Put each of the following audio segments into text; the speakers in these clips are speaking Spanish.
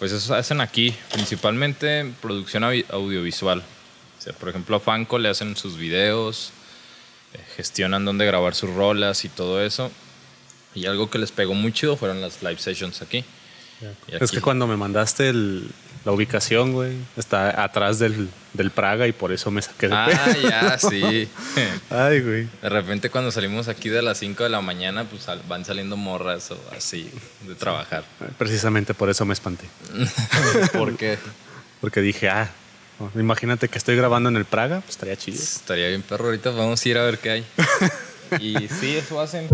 Pues eso hacen aquí, principalmente producción audiovisual. O sea, por ejemplo, a Fanco le hacen sus videos, eh, gestionan dónde grabar sus rolas y todo eso. Y algo que les pegó muy chido fueron las live sessions aquí. Y Es aquí- que cuando me mandaste el- la ubicación, güey, está atrás del, del Praga y por eso me saqué de Ah, pedo. ya, sí. Ay, güey. De repente cuando salimos aquí de las 5 de la mañana, pues van saliendo morras o así de trabajar. Precisamente por eso me espanté. ¿Por qué? Porque dije, ah, imagínate que estoy grabando en el Praga, pues estaría chido. Estaría bien perro, ahorita vamos a ir a ver qué hay. Y sí, eso hacen.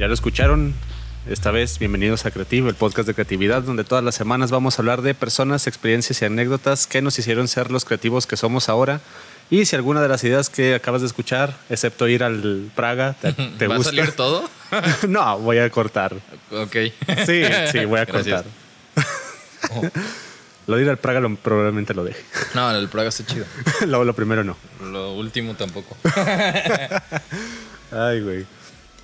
Ya lo escucharon. Esta vez, bienvenidos a Creativo, el podcast de creatividad, donde todas las semanas vamos a hablar de personas, experiencias y anécdotas que nos hicieron ser los creativos que somos ahora. Y si alguna de las ideas que acabas de escuchar, excepto ir al Praga, te, te ¿Va gusta. a salir todo? no, voy a cortar. ok. Sí, sí, voy a cortar. Lo de ir al Praga lo- probablemente lo deje. No, el Praga está chido. lo, lo primero no. Lo último tampoco. Ay, güey.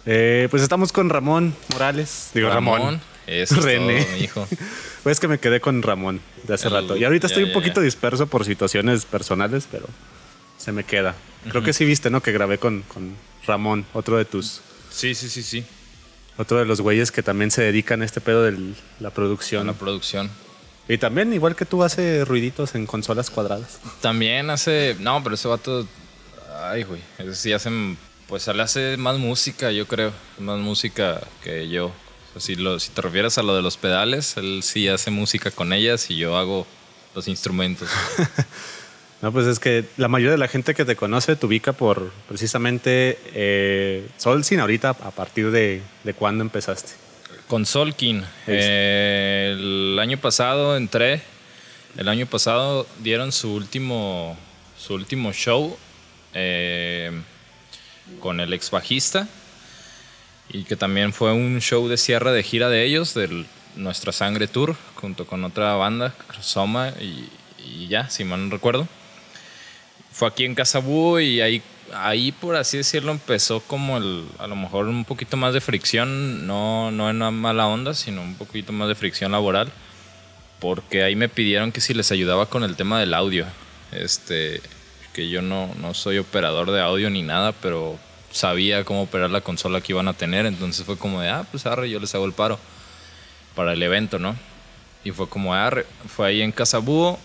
Eh, pues estamos con Ramón Morales. Digo, Ramón. Eso es René. todo, mi hijo. Pues que me quedé con Ramón de hace El- rato. Y ahorita ya, estoy un ya, poquito ya. disperso por situaciones personales, pero se me queda. Creo que sí viste, ¿no? Que grabé con, con Ramón, otro de tus. Sí, sí, sí, sí. Otro de los güeyes que también se dedican a este pedo de la producción. la producción. Y también, igual que tú, hace ruiditos en consolas cuadradas. También hace. No, pero ese vato. Ay, güey. Ese sí hace. Pues él hace más música, yo creo. Más música que yo. O sea, si, lo, si te refieres a lo de los pedales, él sí hace música con ellas y yo hago los instrumentos. No, pues es que la mayoría de la gente que te conoce te ubica por precisamente eh, Solsin. Ahorita, ¿a partir de, de cuándo empezaste? Con Solkin. eh, el año pasado entré. El año pasado dieron su último, su último show eh, con el ex bajista. Y que también fue un show de cierre de gira de ellos, de Nuestra Sangre Tour, junto con otra banda, Soma, y, y ya, si mal no recuerdo. Fue aquí en Casabú y ahí, ahí, por así decirlo, empezó como el, a lo mejor un poquito más de fricción, no, no en una mala onda, sino un poquito más de fricción laboral, porque ahí me pidieron que si les ayudaba con el tema del audio. Este, que yo no, no soy operador de audio ni nada, pero sabía cómo operar la consola que iban a tener, entonces fue como de, ah, pues arre, yo les hago el paro para el evento, ¿no? Y fue como, arre, fue ahí en Casabúo,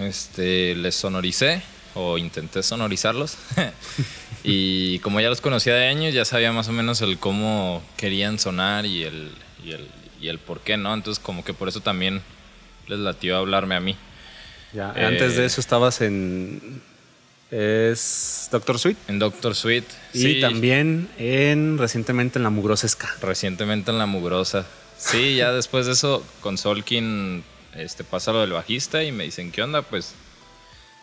este, les sonoricé o intenté sonorizarlos. y como ya los conocía de años, ya sabía más o menos el cómo querían sonar y el, y el, y el por qué, ¿no? Entonces como que por eso también les latió hablarme a mí. Ya, Eh, Antes de eso estabas en. Es Doctor Sweet. En Doctor Sweet. Y sí, también en recientemente en la Mugrosa Ska. Recientemente en La Mugrosa. Sí, ya después de eso, con Solkin este, pasa lo del bajista y me dicen, ¿qué onda? Pues,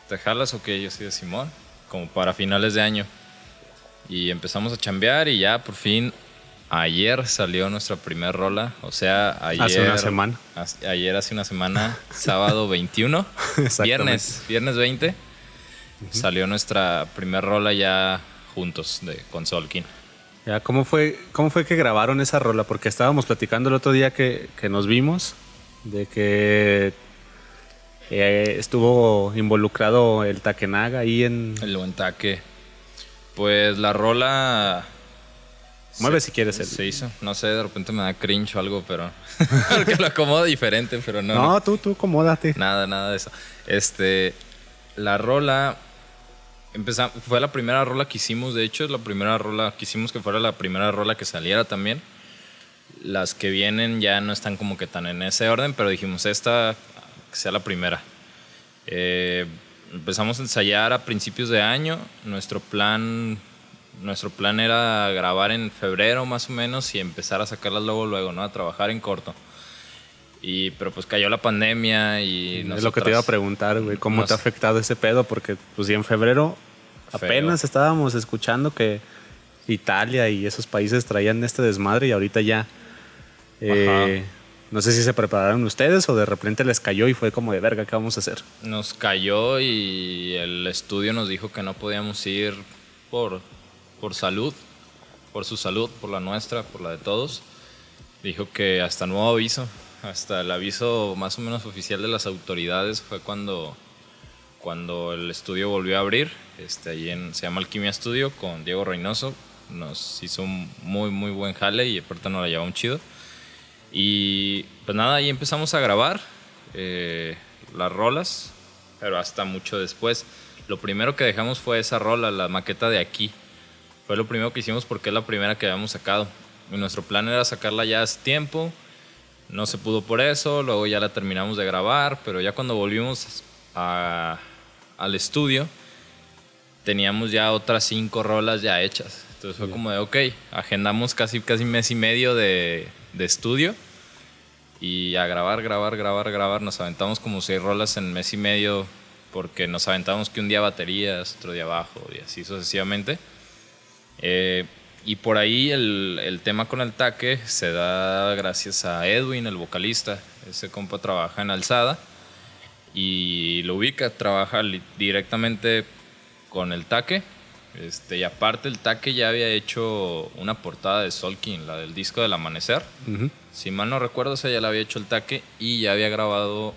¿te jalas o qué? Yo soy de Simón, como para finales de año. Y empezamos a chambear y ya por fin, ayer salió nuestra primera rola. O sea, ayer. Hace una semana. hace- Ayer, hace una semana, sábado 21. Exactamente. viernes, viernes 20. Salió nuestra primera rola ya juntos de, con Solkin. Ya, ¿cómo fue, ¿Cómo fue que grabaron esa rola? Porque estábamos platicando el otro día que, que nos vimos de que eh, estuvo involucrado el Takenaga ahí en. El Uentaque. Pues la rola. Mueve se- si quieres el- Se hizo. No sé, de repente me da cringe o algo, pero. Porque lo acomodo diferente, pero no. No, no. tú, tú, acomódate. Nada, nada de eso. Este. La rola. Empezam- fue la primera rola que hicimos, de hecho, es la primera rola. Quisimos que fuera la primera rola que saliera también. Las que vienen ya no están como que tan en ese orden, pero dijimos esta que sea la primera. Eh, empezamos a ensayar a principios de año. Nuestro plan, nuestro plan era grabar en febrero más o menos y empezar a sacarlas luego, luego, ¿no? A trabajar en corto. Y, pero pues cayó la pandemia y es lo que te iba a preguntar, güey. ¿Cómo nos- te ha afectado ese pedo? Porque, pues, sí, en febrero Feo. apenas estábamos escuchando que Italia y esos países traían este desmadre y ahorita ya. eh, No sé si se prepararon ustedes o de repente les cayó y fue como de verga, ¿qué vamos a hacer? Nos cayó y el estudio nos dijo que no podíamos ir por, por salud, por su salud, por la nuestra, por la de todos. Dijo que hasta nuevo aviso, hasta el aviso más o menos oficial de las autoridades fue cuando, cuando el estudio volvió a abrir. Este, allí en, se llama Alquimia Studio con Diego Reynoso. Nos hizo un muy, muy buen jale y aparte nos la llevó un chido. Y pues nada, ahí empezamos a grabar eh, las rolas, pero hasta mucho después. Lo primero que dejamos fue esa rola, la maqueta de aquí. Fue lo primero que hicimos porque es la primera que habíamos sacado. Y nuestro plan era sacarla ya hace tiempo. No se pudo por eso, luego ya la terminamos de grabar, pero ya cuando volvimos a- al estudio, teníamos ya otras cinco rolas ya hechas. Entonces fue como de, ok, agendamos casi, casi mes y medio de, de estudio y a grabar, grabar, grabar, grabar. Nos aventamos como seis rolas en mes y medio porque nos aventamos que un día baterías, otro día bajo y así sucesivamente. Eh, y por ahí el, el tema con el taque se da gracias a Edwin, el vocalista. Ese compa trabaja en Alzada y lo ubica, trabaja directamente con el taque. Este, y aparte el taque ya había hecho una portada de Solkin, la del disco del amanecer. Si mal no recuerdo, ya la había hecho el taque y ya había grabado,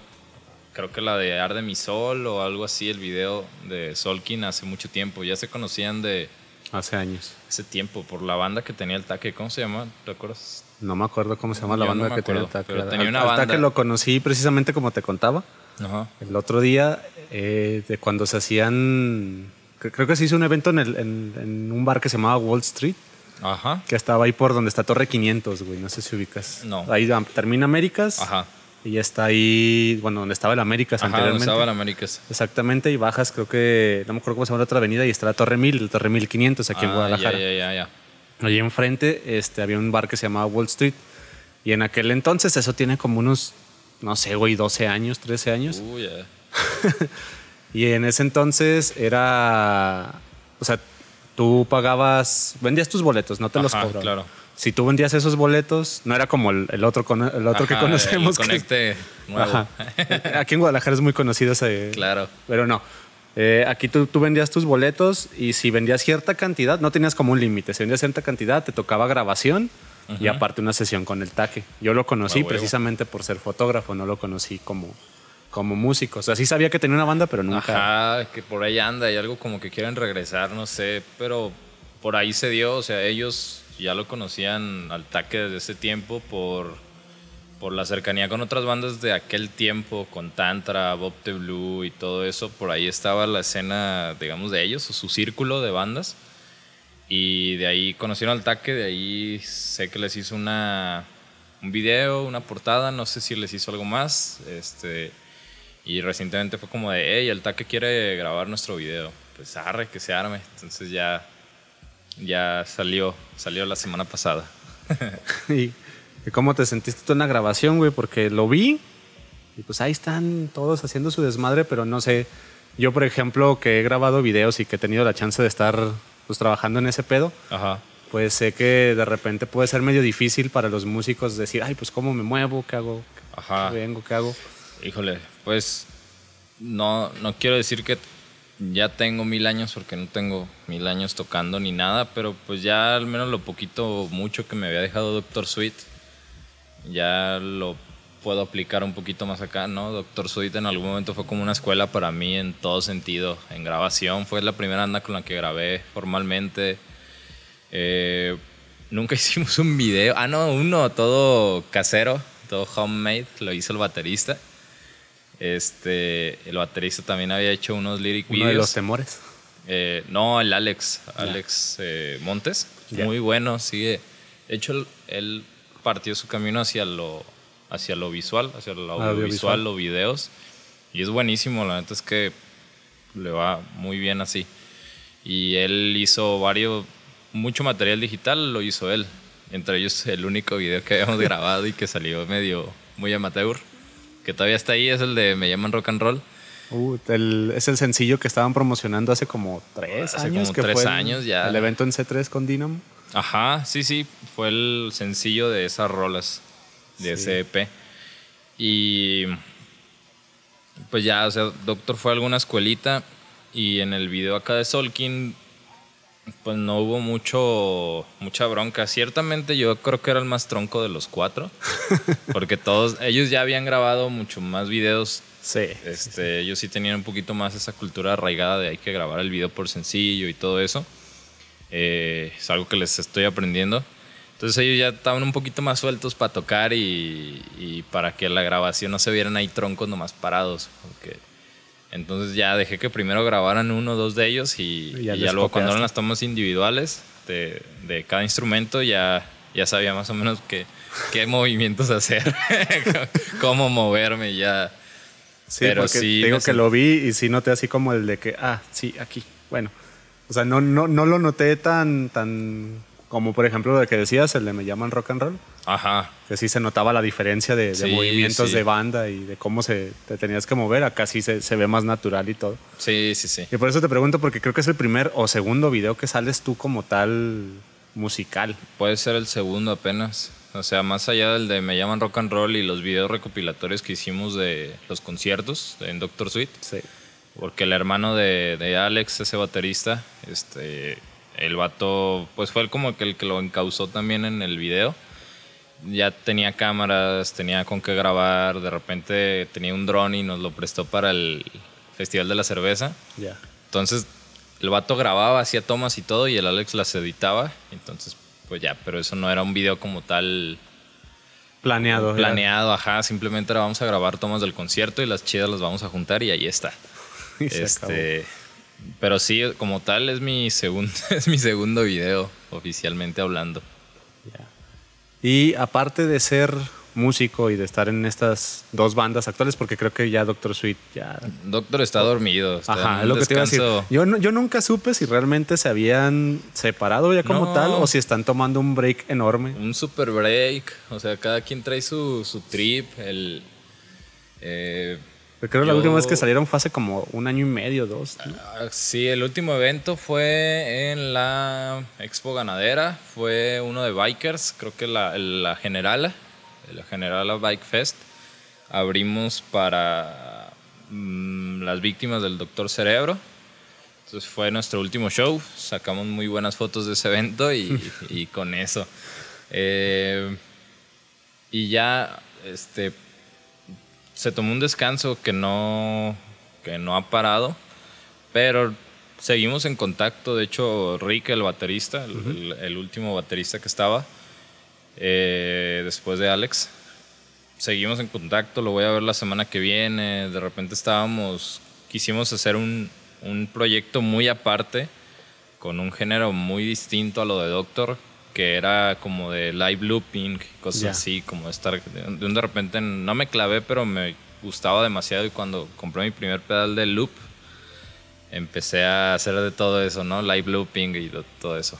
creo que la de Arde mi Sol o algo así, el video de Solkin hace mucho tiempo. Ya se conocían de Hace años. ese tiempo por la banda que tenía el taque. ¿Cómo se llama? ¿Recuerdas? No me acuerdo cómo se llama la Yo banda que tenía acuerdo, Taque. pero tenía Al- una al banda. Taque lo conocí precisamente como te contaba. Ajá. El otro día, eh, de cuando se hacían. cre- Creo que se hizo un evento en, el- en- en un bar que se llamaba Wall Street, Ajá. que estaba ahí por donde está Torre 500, güey. No sé si ubicas. No. Ahí ah, termina Américas. Ajá. Y ya está ahí, bueno, donde estaba el Américas Ajá, donde anteriormente. estaba el Américas. Exactamente, y bajas, creo que, no me acuerdo cómo se llama la otra avenida, y está la Torre 1000, el Torre 1500 aquí en Ah, Guadalajara. Ya, ya, ya, ya. Allí enfrente este, había un bar que se llamaba Wall Street. Y en aquel entonces, eso tiene como unos, no sé, güey, 12 años, 13 años. Uy, ya. Y en ese entonces era, o sea, tú pagabas, vendías tus boletos, no te los cobraban. claro. Si tú vendías esos boletos, no era como el, el otro, el otro que conocemos. El que- nuevo. Ajá. Aquí en Guadalajara es muy conocido ese. Claro. Pero no. Eh, aquí tú, tú vendías tus boletos y si vendías cierta cantidad, no tenías como un límite. Si vendías cierta cantidad, te tocaba grabación y aparte una sesión con el taque. Yo lo conocí precisamente por ser fotógrafo, no lo conocí como, como músico. O sea, sí sabía que tenía una banda, pero nunca. Ajá, que por ahí anda y algo como que quieren regresar, no sé, pero por ahí se dio, o sea, ellos ya lo conocían al taque desde ese tiempo por, por la cercanía con otras bandas de aquel tiempo, con Tantra, Bob the Blue y todo eso, por ahí estaba la escena, digamos, de ellos, o su círculo de bandas. Y de ahí conocieron al taque, de ahí sé que les hizo una, un video, una portada, no sé si les hizo algo más. Este, y recientemente fue como de, hey, el taque quiere grabar nuestro video. Pues arre, que se arme. Entonces ya, ya salió, salió la semana pasada. ¿Y, cómo te sentiste tú en la grabación, güey? Porque lo vi y pues ahí están todos haciendo su desmadre, pero no sé. Yo, por ejemplo, que he grabado videos y que he tenido la chance de estar pues trabajando en ese pedo, Ajá. pues sé que de repente puede ser medio difícil para los músicos decir, ay, pues cómo me muevo, qué hago, Ajá. qué vengo, qué hago. Híjole, pues no, no quiero decir que ya tengo mil años porque no tengo mil años tocando ni nada, pero pues ya al menos lo poquito o mucho que me había dejado Doctor Sweet, ya lo puedo aplicar un poquito más acá, ¿no? Doctor Sweet en algún momento fue como una escuela para mí en todo sentido, en grabación, fue la primera banda con la que grabé formalmente. Eh, nunca hicimos un video, ah no, uno todo casero, todo homemade, lo hizo el baterista. Este, el baterista también había hecho unos lyric Uno de los temores. Eh, no, el Alex, Alex eh, Montes, muy bueno, sigue. De hecho, él partió su camino hacia lo, hacia lo visual, hacia lo Audiovisual. los videos. Y es buenísimo, la neta es que le va muy bien así. Y él hizo varios, mucho material digital lo hizo él. Entre ellos el único video que habíamos grabado y que salió medio muy amateur, que todavía está ahí, es el de Me llaman rock and roll. Uh, el- es el sencillo que estaban promocionando hace como tres Hace años. como que tres fue el- años ya. El evento en C3 con Dynamo. Ajá, sí, sí, fue el sencillo de esas rolas de Sí. ese EP. Y pues ya, o sea, Doctor fue a alguna escuelita y en el video acá de Solkin pues no hubo mucho mucha bronca. Ciertamente yo creo que era el más tronco de los cuatro, porque todos ellos ya habían grabado mucho más videos. Sí. Este, ellos sí tenían un poquito más esa cultura arraigada de hay que grabar el video por sencillo y todo eso. Eh, es algo que les estoy aprendiendo. Entonces ellos ya estaban un poquito más sueltos para tocar y, y para que la grabación no se vieran ahí troncos nomás parados. Porque entonces ya dejé que primero grabaran uno o dos de ellos y, Y ya y les ya luego cuando eran las tomas individuales de, de cada instrumento ya, ya sabía más o menos qué, qué movimientos hacer, cómo moverme ya. Sí, Pero porque sí, te digo me que sent- lo vi y sí noté así como el de que, ah, sí, aquí. Bueno, o sea, no, no, no lo noté tan, tan como por ejemplo lo que decías, el de Me llaman rock and roll, Ajá, que sí se notaba la diferencia de, de Sí, movimientos sí. de banda y de cómo se te tenías que mover. Acá sí se, se ve más natural y todo. sí, sí, sí. Y por eso te pregunto, porque creo que es el primer o segundo video que sales tú como tal musical. Puede ser el segundo apenas. O sea, más allá del de Me llaman rock and roll y los videos recopilatorios que hicimos de los conciertos en Doctor Suite. Sí. Porque el hermano de, de Alex, ese baterista, este, el vato, pues fue el como que el que lo encausó también en el video. Ya tenía cámaras, tenía con qué grabar, de repente tenía un dron y nos lo prestó para el Festival de la Cerveza. Ya. Entonces, el vato grababa, hacía tomas y todo, y el Alex las editaba. Entonces, pues ya, pero eso no era un video como tal Planeado. planeado, ajá. Simplemente era vamos a grabar tomas del concierto y las chidas las vamos a juntar y ahí está. Y se acabó. Pero sí, como tal, es mi, segundo es mi segundo video, oficialmente hablando. Ya. Y aparte de ser músico y de estar en estas dos bandas actuales, porque creo que ya Doctor Sweet ya... Doctor está dormido. Está Ajá, es lo que te iba a decir. Yo, yo nunca supe si realmente se habían separado ya como No. tal o si están tomando un break enorme. Un super break. O sea, cada quien trae su, su trip. El, eh, creo que la última vez que salieron fue hace como un año y medio, dos. ¿no? Ah, Sí, el último evento fue en la Expo Ganadera, fue uno de bikers, creo que la, la Generala, la Generala Bike Fest. Abrimos para mm, las víctimas del Doctor Cerebro. Entonces fue nuestro último show, sacamos muy buenas fotos de ese evento y, y con eso. Eh, y ya, este, se tomó un descanso que no, que no ha parado, pero seguimos en contacto. De hecho, Rick, el baterista, el, el- el último baterista que estaba, eh, después de Alex, seguimos en contacto. Lo voy a ver la semana que viene. De repente estábamos, quisimos hacer un, un proyecto muy aparte, con un género muy distinto a lo de Doctor, que era como de live looping, cosas Ya. así, como de estar de, de repente no me clavé, pero me gustaba demasiado y cuando compré mi primer pedal de loop empecé a hacer de todo eso, ¿no? Live looping y lo- todo eso.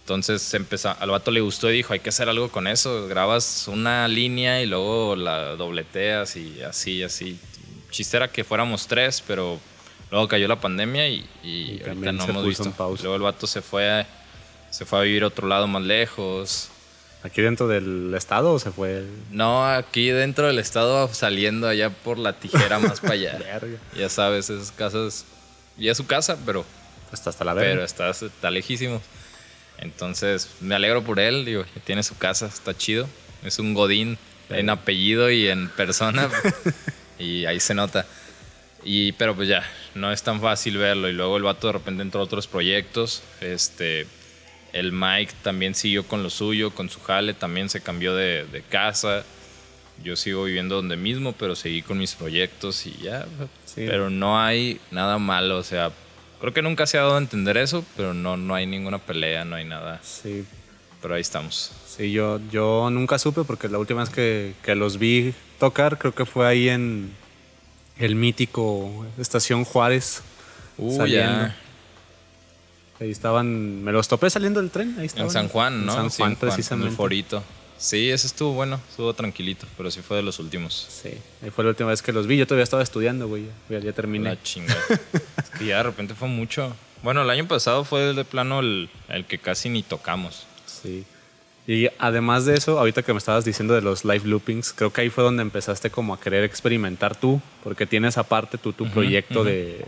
Entonces empezó, al vato le gustó y dijo, hay que hacer algo con eso. Grabas una línea y luego la dobleteas y así, así. Chiste era que fuéramos tres, pero luego cayó la pandemia y, y Y ahorita no hemos visto. Luego el vato se fue, a, se fue a vivir a otro lado más lejos. ¿Aquí dentro del estado o se fue? No, aquí dentro del estado saliendo allá por la tijera más para allá. Verga. Ya sabes, esas casas, ya es su casa, pero Hasta, hasta la pero verga. está, está lejísimo. Entonces, me alegro por él, digo, tiene su casa, está chido. Es un godín en apellido y en persona y ahí se nota. Y pero pues ya, no es tan fácil verlo y luego el vato de repente entró a otros proyectos, este el Mike también siguió con lo suyo, con su jale, también se cambió de, de casa. Yo sigo viviendo donde mismo, pero seguí con mis proyectos y ya. Sí. Pero no hay nada malo, o sea, creo que nunca se ha dado a entender eso, pero no, no hay ninguna pelea, no hay nada. Sí, Pero ahí estamos. sí yo, yo nunca supe porque la última vez que, que los vi tocar creo que fue ahí en el mítico Estación Juárez. Uh, ya. Ahí estaban, me los topé saliendo del tren. Ahí estaban. En San Juan, ¿no? En San Sí, Juan, en precisamente. En el forito. Sí, ese estuvo bueno, estuvo tranquilito, pero sí fue de los últimos. Sí, ahí fue la última vez que los vi. Yo todavía estaba estudiando, güey. Ya, ya terminé. La chingada. es que ya de repente fue mucho. Bueno, el año pasado fue de plano el, el que casi ni tocamos. Sí. Y además de eso, ahorita que me estabas diciendo de los live loopings, creo que ahí fue donde empezaste como a querer experimentar tú, porque tienes aparte tú tu proyecto de,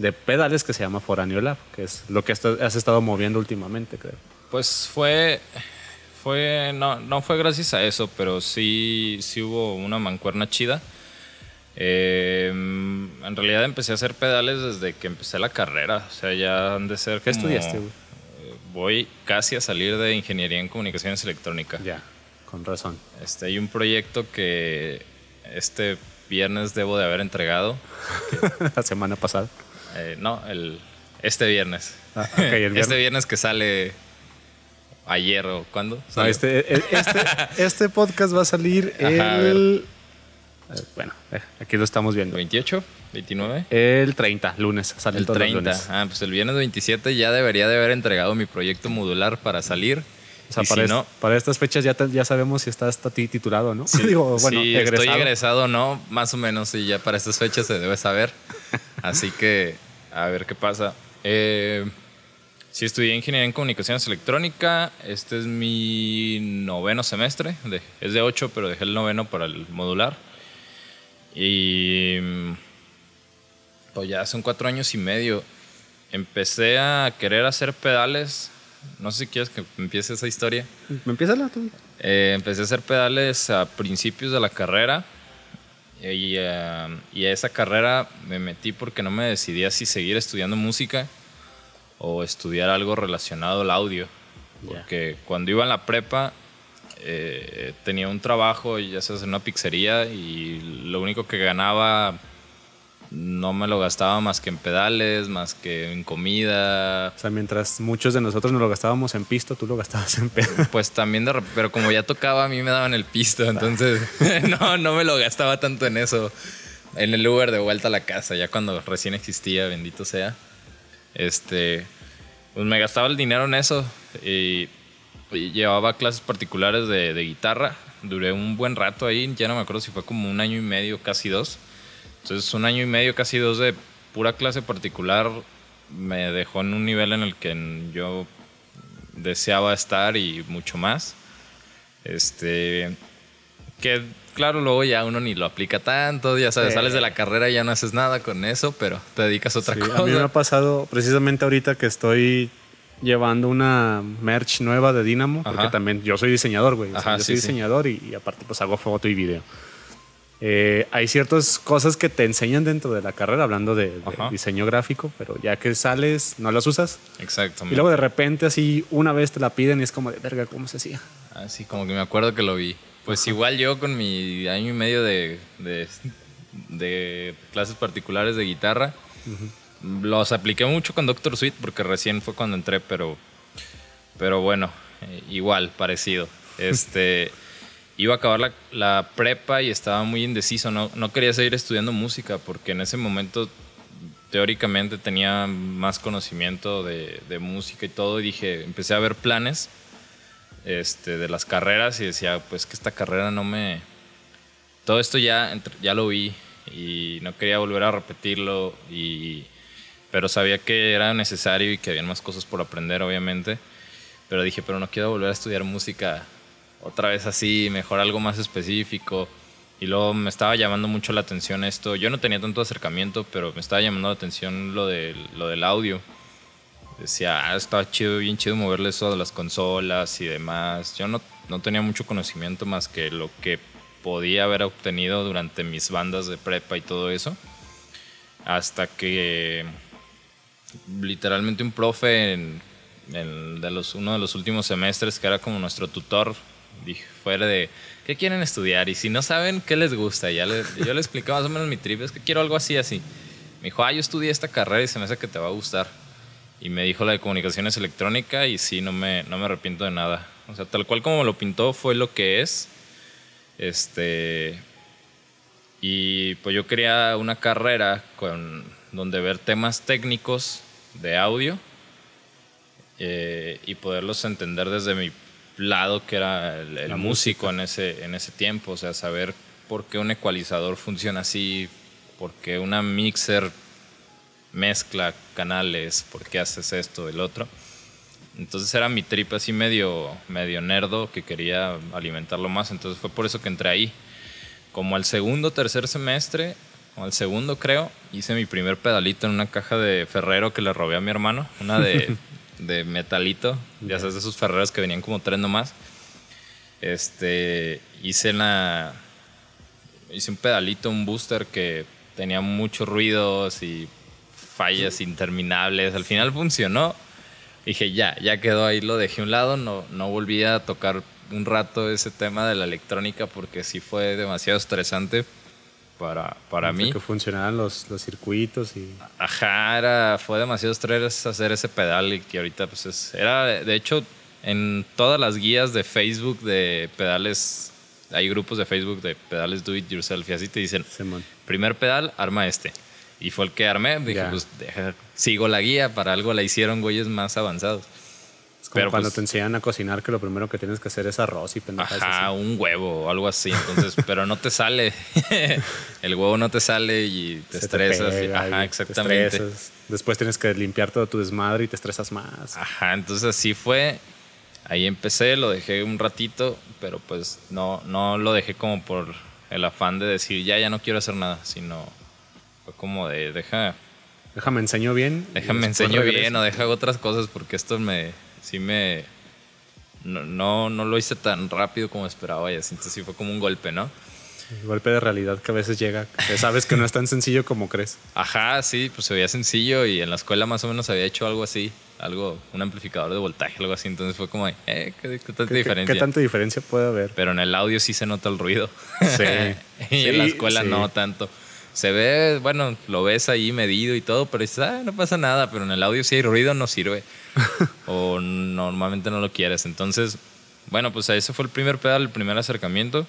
de pedales que se llama Foranio Lab, que es lo que has estado moviendo últimamente, creo. Pues fue, fue no, no fue gracias a eso, pero sí, sí hubo una mancuerna chida. Eh, en realidad empecé a hacer pedales desde que empecé la carrera, o sea, ya han de ser ¿Qué estudiaste, güey? voy casi a salir de ingeniería en comunicaciones electrónica. Ya, con razón. Este, hay un proyecto que este viernes debo de haber entregado. La semana pasada. Eh, no, el, este viernes. Ah, ok, el viernes. Este viernes que sale ayer o cuándo. No, este, este, este podcast va a salir Ajá, a el... eh, Bueno, eh, aquí lo estamos viendo. 28, 29. El 30, lunes. Sale El todos los 30. lunes. Ah, pues el viernes 27 ya debería de haber entregado mi proyecto modular para salir. O sea, para, si est- no, para estas fechas ya, te- ya sabemos si estás ti- titulado, ¿no? Digo, bueno, sí, egresado. estoy egresado o no, más o menos, y ya para estas fechas se debe saber. Así que, a ver qué pasa. Eh, sí, estudié ingeniería en comunicaciones electrónica. Este es mi noveno semestre. de- es de ocho, pero dejé el noveno para el modular. Y mm, pues ya son cuatro años y medio. Empecé a querer hacer pedales. No sé si quieres que empiece esa historia. ¿Me empieza la tú? Eh, empecé a hacer pedales a principios de la carrera y, eh, y a esa carrera me metí porque no me decidía si seguir estudiando música o estudiar algo relacionado al audio. Porque cuando iba a la prepa eh, tenía un trabajo, ya sabes, en una pizzería y lo único que ganaba no me lo gastaba más que en pedales, más que en comida, O sea, mientras muchos de nosotros nos lo gastábamos en pisto, tú lo gastabas en pedo. Pues también de rep- pero como ya tocaba, a mí me daban el pisto, entonces no, no me lo gastaba tanto en eso. En el Uber de vuelta a la casa, ya cuando recién existía, bendito sea. Este, pues me gastaba el dinero en eso y, y llevaba clases particulares de, de guitarra. Duré un buen rato ahí, ya no me acuerdo si fue como un año y medio, casi dos. Entonces un año y medio, casi dos de pura clase particular me dejó en un nivel en el que yo deseaba estar y mucho más. Este, que claro, luego ya uno ni lo aplica tanto, ya sabes, Sí. sales de la carrera y ya no haces nada con eso, pero te dedicas a otra Sí, cosa. a mí me ha pasado precisamente ahorita que estoy llevando una merch nueva de Dynamo, porque Ajá. también yo soy diseñador, güey. O sea, Ajá, yo sí, soy diseñador y, y aparte pues hago foto y video. Eh, hay ciertas cosas que te enseñan dentro de la carrera, hablando de, diseño gráfico, pero ya que sales, no las usas. Exacto. Y luego de repente así una vez te la piden y es como de, verga, ¿cómo se hacía? Así como que me acuerdo que lo vi. Pues igual yo con mi año y medio de, de, de clases particulares de guitarra, los apliqué mucho con Doctor Sweet porque recién fue cuando entré, pero, pero bueno, eh, igual, parecido. Este, iba a acabar la, la prepa y estaba muy indeciso, no, no quería seguir estudiando música porque en ese momento teóricamente tenía más conocimiento de, de música y todo. Y dije, empecé a ver planes este, de las carreras y decía, pues que esta carrera no me... Todo esto ya, ya lo vi y no quería volver a repetirlo, y, pero sabía que era necesario y que había más cosas por aprender, obviamente. Pero dije, pero no quiero volver a estudiar música otra vez así, mejor algo más específico. Y luego me estaba llamando mucho la atención esto. Yo no tenía tanto acercamiento, pero me estaba llamando la atención lo, del lo del audio decía, ah, estaba chido, bien chido moverle eso a las consolas y demás. Yo no, no tenía mucho conocimiento más que lo que podía haber obtenido durante mis bandas de prepa y todo eso. Hasta que literalmente un profe en, en de los, uno de los últimos semestres, que era como nuestro tutor, fuera de, ¿qué quieren estudiar? Y si no saben, ¿qué les gusta? Ya le, yo le expliqué más o menos mi trip, es que quiero algo así, así. Me dijo, ah, yo estudié esta carrera y se me hace que te va a gustar. Y me dijo la de comunicaciones electrónica y sí, no me, no me arrepiento de nada. O sea, tal cual como lo pintó fue lo que es. Este. Y pues yo quería una carrera con, donde ver temas técnicos de audio eh, y poderlos entender desde mi lado, que era el, músico en ese, en ese tiempo. O sea, saber por qué un ecualizador funciona así, por qué una mixer mezcla canales, por qué haces esto, el otro. Entonces era mi trip así medio, medio nerdo que quería alimentarlo más. Entonces fue por eso que entré ahí. Como al segundo, tercer semestre, o al segundo creo, hice mi primer pedalito en una caja de ferrero que le robé a mi hermano. Una de, de metalito. Ya sabes, de esos ferreros que venían como tres nomás. Este, hice la... Hice un pedalito, un booster que tenía muchos ruidos y fallas interminables. Al final funcionó. Dije, ya, ya quedó ahí, lo dejé a un lado. No, no volví a tocar un rato ese tema de la electrónica porque sí fue demasiado estresante para, para mí. Que funcionaban los, los circuitos y... Ajá, era, fue demasiado estrés hacer ese pedal y que ahorita pues es... Era, de hecho, en todas las guías de Facebook de pedales, hay grupos de Facebook de pedales do it yourself y así te dicen, primer pedal, arma este. Y fue el que armé, dije, pues sigo la guía, para algo la hicieron güeyes más avanzados. Como Pero cuando pues te enseñan a cocinar que lo primero que tienes que hacer es arroz y pendejas. Ajá, un huevo o algo así. Entonces, pero no te sale. el huevo no te sale y te estresas. ajá, exactamente. Después tienes que limpiar todo tu desmadre y te estresas más. Ajá, entonces así fue. Ahí empecé, lo dejé un ratito, pero pues no, no lo dejé como por el afán de decir, ya, ya no quiero hacer nada, sino fue como de, deja... Déjame enseño bien. Déjame enseño bien o deja otras cosas porque esto me, sí me... No, no, lo hice tan rápido como esperaba y así, entonces sí fue como un golpe, ¿no? El golpe de realidad que a veces llega, que sabes que no es tan sencillo como crees. Ajá, sí, pues se veía sencillo y en la escuela más o menos había hecho algo así algo, un amplificador de voltaje, algo así. Entonces fue como, eh, ¿qué, tanta diferencia? ¿Qué, tanta diferencia puede haber? Pero en el audio sí se nota el ruido. Sí. y en la escuela no tanto. Se ve, bueno, lo ves ahí medido y todo, pero dices, ah, no pasa nada. Pero en el audio si hay ruido no sirve. o normalmente no lo quieres. Entonces, bueno, pues ese fue el primer pedal, el primer acercamiento.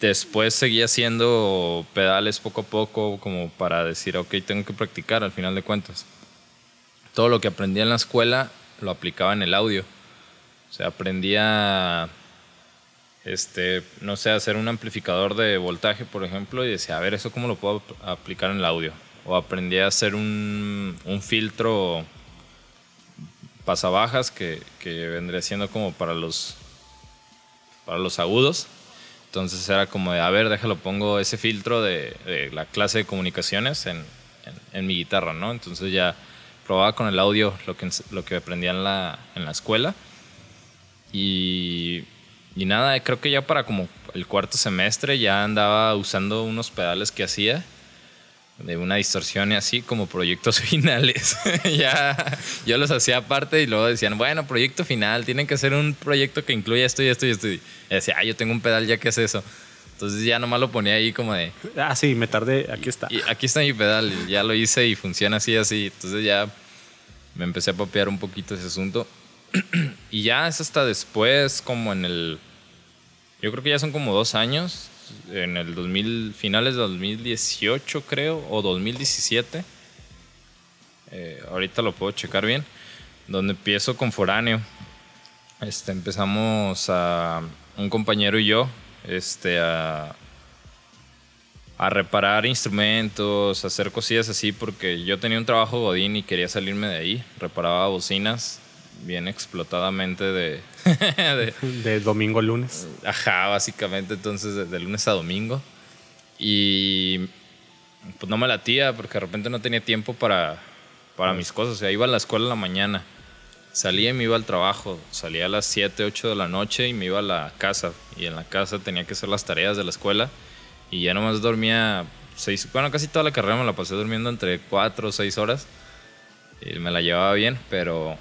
Después seguí haciendo pedales poco a poco, como para decir, ok, tengo que practicar al final de cuentas todo lo que aprendía en la escuela lo aplicaba en el audio. O sea, aprendía, este, no sé, hacer un amplificador de voltaje, por ejemplo, y decía, a ver, ¿eso cómo lo puedo aplicar en el audio? O aprendí a hacer un, un filtro pasabajas que, que vendría siendo como para los, para los agudos. Entonces era como de, a ver, déjalo, pongo ese filtro de, la clase de comunicaciones en, mi guitarra, ¿no? Entonces ya probaba con el audio lo que, lo que aprendía en la, en la escuela. Y, y nada, creo que ya para como el cuarto semestre ya andaba usando unos pedales que hacía de una distorsión y así como proyectos finales. ya yo los hacía aparte y luego decían, bueno, proyecto final, tienen que hacer un proyecto que incluya esto y esto y esto. Y decía, ah, yo tengo un pedal ya que es eso. Entonces ya nomás lo ponía ahí como de... Ah, sí, me tardé, aquí está. Y aquí está mi pedal, ya lo hice y funciona así, así. Entonces ya me empecé a papear un poquito ese asunto. y ya es hasta después, como en el... Yo creo que ya son como dos años, en el 2000, finales de 2018 creo, o 2017. Eh, ahorita lo puedo checar bien. Donde empiezo con Foráneo. Este, empezamos a... Un compañero y yo este, a, reparar instrumentos, a hacer cosillas así, porque yo tenía un trabajo godín y quería salirme de ahí. Reparaba bocinas bien explotadamente de... de, domingo a lunes. Ajá, básicamente, entonces de, lunes a domingo. Y pues no me latía porque de repente no tenía tiempo para, para mis cosas. O sea, iba a la escuela en la mañana Salía y me iba al trabajo. Salía a las 7, 8 de la noche y me iba a la casa. Y en la casa tenía que hacer las tareas de la escuela. Y ya nomás dormía seis, bueno, casi toda la carrera me la pasé durmiendo entre 4 o 6 horas. Y me la llevaba bien, pero,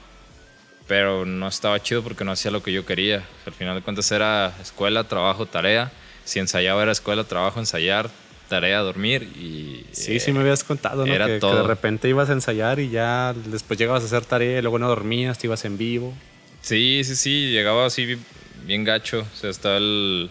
pero no estaba chido porque no hacía lo que yo quería. Al final de cuentas era escuela, trabajo, tarea. Si ensayaba era escuela, trabajo, ensayar, tarea, dormir y... Sí, sí me habías contado, ¿no? Era que, todo. de repente ibas a ensayar y ya después llegabas a hacer tarea y luego no dormías, te ibas en vivo. Sí, sí, sí, llegaba así bien gacho, o sea, estaba el...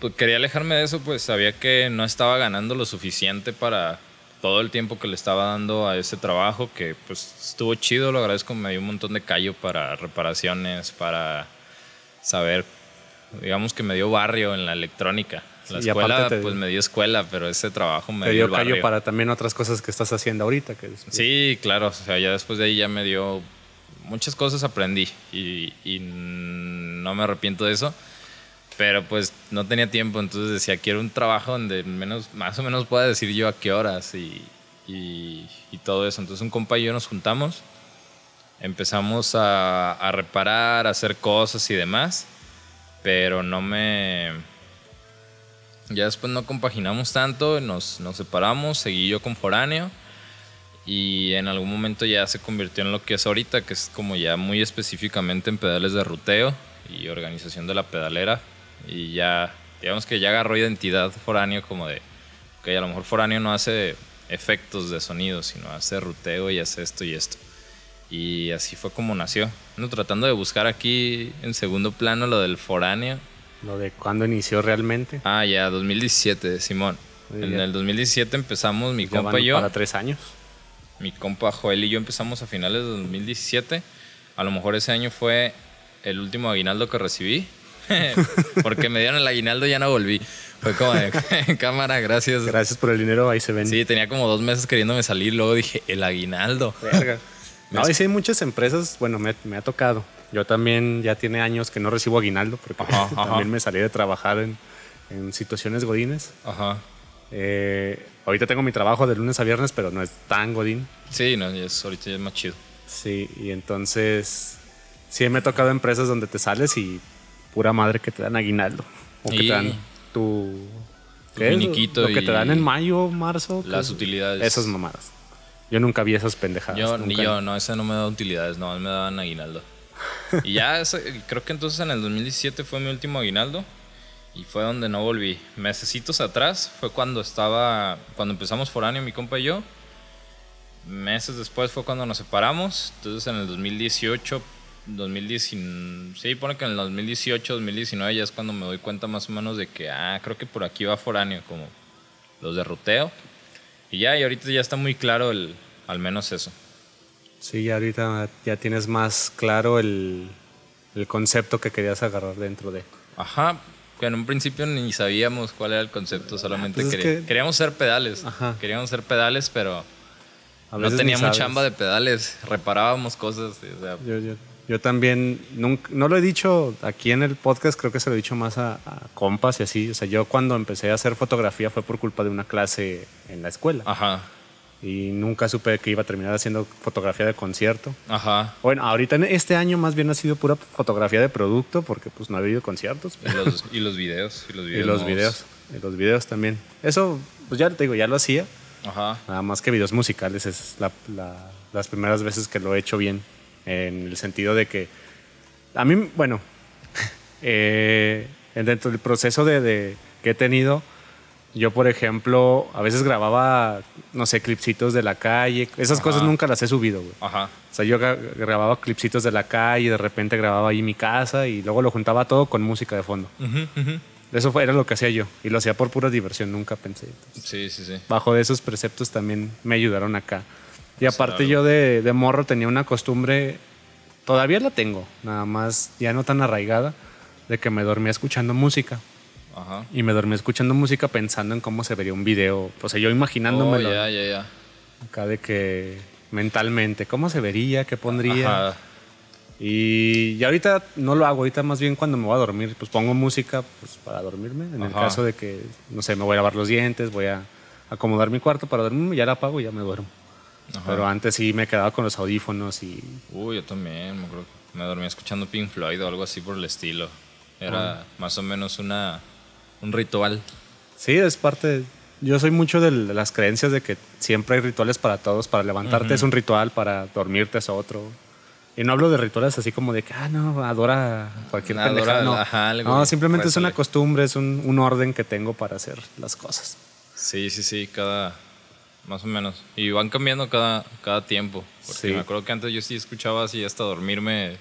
Pues, quería alejarme de eso, pues sabía que no estaba ganando lo suficiente para todo el tiempo que le estaba dando a ese trabajo, que pues estuvo chido, lo agradezco, me dio un montón de callo para reparaciones, para saber, digamos que me dio barrio en la electrónica. La escuela, pues me dio escuela, pero ese trabajo me Te dio dio callo barrio. para también otras cosas que estás haciendo ahorita. Que Sí, claro. O sea, ya después de ahí ya me dio muchas cosas aprendí y, y no me arrepiento de eso. Pero pues no tenía tiempo, entonces decía, quiero un trabajo donde menos, más o menos pueda decir yo a qué horas y, y- todo eso. Entonces un compa y yo nos juntamos, empezamos a, a reparar, a hacer cosas y demás, pero no me... Ya después no compaginamos tanto, nos, nos separamos, seguí yo con Foráneo y en algún momento ya se convirtió en lo que es ahorita, que es como ya muy específicamente en pedales de ruteo y organización de la pedalera. Y ya, digamos que ya agarró identidad foráneo como de, ok, a lo mejor foráneo no hace efectos de sonido, sino hace ruteo y hace esto y esto. Y así fue como nació. Ando tratando de buscar aquí en segundo plano lo del foráneo. Lo de cuándo inició realmente. Ah, ya, 2017, Simón. Muy En bien. el 2017 empezamos mi compa y yo. Para tres años. Mi compa Joel y yo empezamos a finales de 2017. A lo mejor ese año fue el último aguinaldo que recibí. Porque me dieron el aguinaldo y ya no volví. Fue como de cámara, gracias. Gracias por el dinero, ahí se ven. Sí, tenía como dos meses queriéndome salir. Luego dije, el aguinaldo. Verga. No, y sí hay muchas empresas, bueno, me, me ha tocado. Yo también ya tiene años que no recibo aguinaldo porque Ajá, ajá. también me salí de trabajar en, en situaciones godines. Ajá. Eh, ahorita tengo mi trabajo de lunes a viernes, pero no es tan godín. Sí, no, es, ahorita ya es más chido. Sí, y entonces sí me ha tocado empresas donde te sales y pura madre que te dan aguinaldo. O que Y- te dan tu... ¿qué es? Lo que te dan en mayo, marzo. Las utilidades. Esas mamadas. Yo nunca vi esas pendejadas. Yo, ni yo, no, esa no me da utilidades, no, me daban aguinaldo. Y ya, creo que entonces en el 2017 fue mi último aguinaldo y fue donde no volví. Mesecitos atrás fue cuando estaba, cuando empezamos Foráneo, mi compa y yo. Meses después fue cuando nos separamos. Entonces en el 2018, 2019, sí, pone que en el 2018, 2019 ya es cuando me doy cuenta más o menos de que, ah, creo que por aquí va Foráneo, como los de ruteo. Y ya, y ahorita ya está muy claro el, al menos eso. Sí, ya ahorita ya tienes más claro el, el concepto que querías agarrar dentro de. Ajá, que en un principio ni sabíamos cuál era el concepto, solamente pues quería- que- queríamos ser pedales. Ajá. Queríamos ser pedales, pero no teníamos chamba de pedales, reparábamos cosas. o sea, Yo, yo- yo también, nunca, no lo he dicho aquí en el podcast, creo que se lo he dicho más a, a compas y así. O sea, yo cuando empecé a hacer fotografía fue por culpa de una clase en la escuela. ajá, Y nunca supe que iba a terminar haciendo fotografía de concierto. ajá. Bueno, ahorita en este año más bien ha sido pura fotografía de producto porque pues no ha habido conciertos. Y los, y los videos. Y los Y videos. los nuevos. videos. Y los videos también. Eso, pues ya te digo, ya lo hacía. Ajá. Nada más que videos musicales es la- la- las primeras veces que lo he hecho bien. En el sentido de que. A mí, bueno, eh, dentro del proceso de, de- que he tenido, yo, por ejemplo, a veces grababa, no sé, clipsitos de la calle. Esas Ajá. cosas nunca las he subido, güey. Ajá. O sea, yo gra- grababa clipsitos de la calle, de repente grababa ahí mi casa y luego lo juntaba todo con música de fondo. Eso fue, era lo que hacía yo. Y lo hacía por pura diversión, nunca pensé. Sí, sí, sí. Bajo de esos preceptos también me ayudaron acá. Y aparte yo de, de morro tenía una costumbre, todavía la tengo, nada más ya no tan arraigada, de que me dormía escuchando música. Ajá. Y me dormía escuchando música pensando en cómo se vería un video. O sea, yo imaginándome Oh, ya, ya, ya. acá de que mentalmente, cómo se vería, qué pondría. Ajá. Y, y ahorita no lo hago, ahorita más bien cuando me voy a dormir, pues pongo música pues, para dormirme. En el caso de que, no sé, me voy a lavar los dientes, voy a acomodar mi cuarto para dormirme, ya la apago y ya me duermo. Ajá. Pero antes sí me quedaba con los audífonos y Uy, yo también, me acuerdo. Me dormía escuchando Pink Floyd o algo así por el estilo. Era más o menos una un ritual. sí, es parte. de- yo soy mucho de las creencias de que siempre hay rituales para todos. Para levantarte es un ritual, para dormirte es otro. Y no hablo de rituales así como de que, ah, no, adora cualquier Adora, pendejada. No, ajá, algo, no simplemente es una costumbre, es un, un orden que tengo para hacer las cosas. Sí, sí, sí, cada más o menos. Y van cambiando cada, cada tiempo. Porque Sí. me acuerdo que antes yo sí escuchaba así hasta dormirme.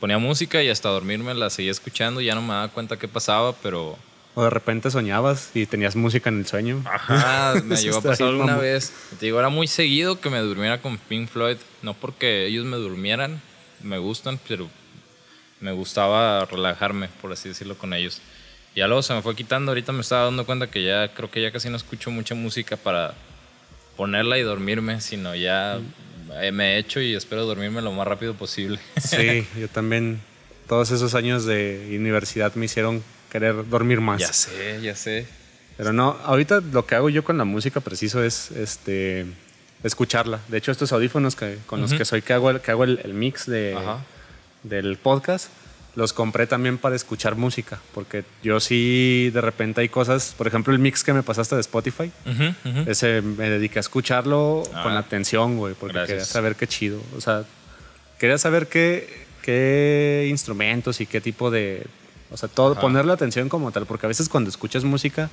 Ponía música y hasta dormirme la seguía escuchando. Ya no me daba cuenta qué pasaba, pero. O de repente soñabas y tenías música en el sueño. Ajá, me llegó a pasar alguna vez. Te digo, era muy seguido que me durmiera con Pink Floyd. No porque ellos me durmieran, me gustan, pero me gustaba relajarme, por así decirlo, con ellos. ya luego se me fue quitando. Ahorita me estaba dando cuenta que ya creo que ya casi no escucho mucha música para ponerla y dormirme, sino ya eh, me he hecho y espero dormirme lo más rápido posible. Sí, yo también. Todos esos años de universidad me hicieron querer dormir más. Ya sé, ya sé. Pero no, ahorita lo que hago yo con la música preciso es este escucharla. De hecho, estos audífonos que, con los que soy que hago, el, que hago el, mix de, del podcast, los compré también para escuchar música. Porque yo sí, de repente hay cosas, por ejemplo, el mix que me pasaste de Spotify, ese me dediqué a escucharlo con ah. atención, güey, porque quería saber qué chido. O sea, quería saber qué, qué instrumentos y qué tipo de. O sea, todo, ponerle atención como tal, porque a veces cuando escuchas música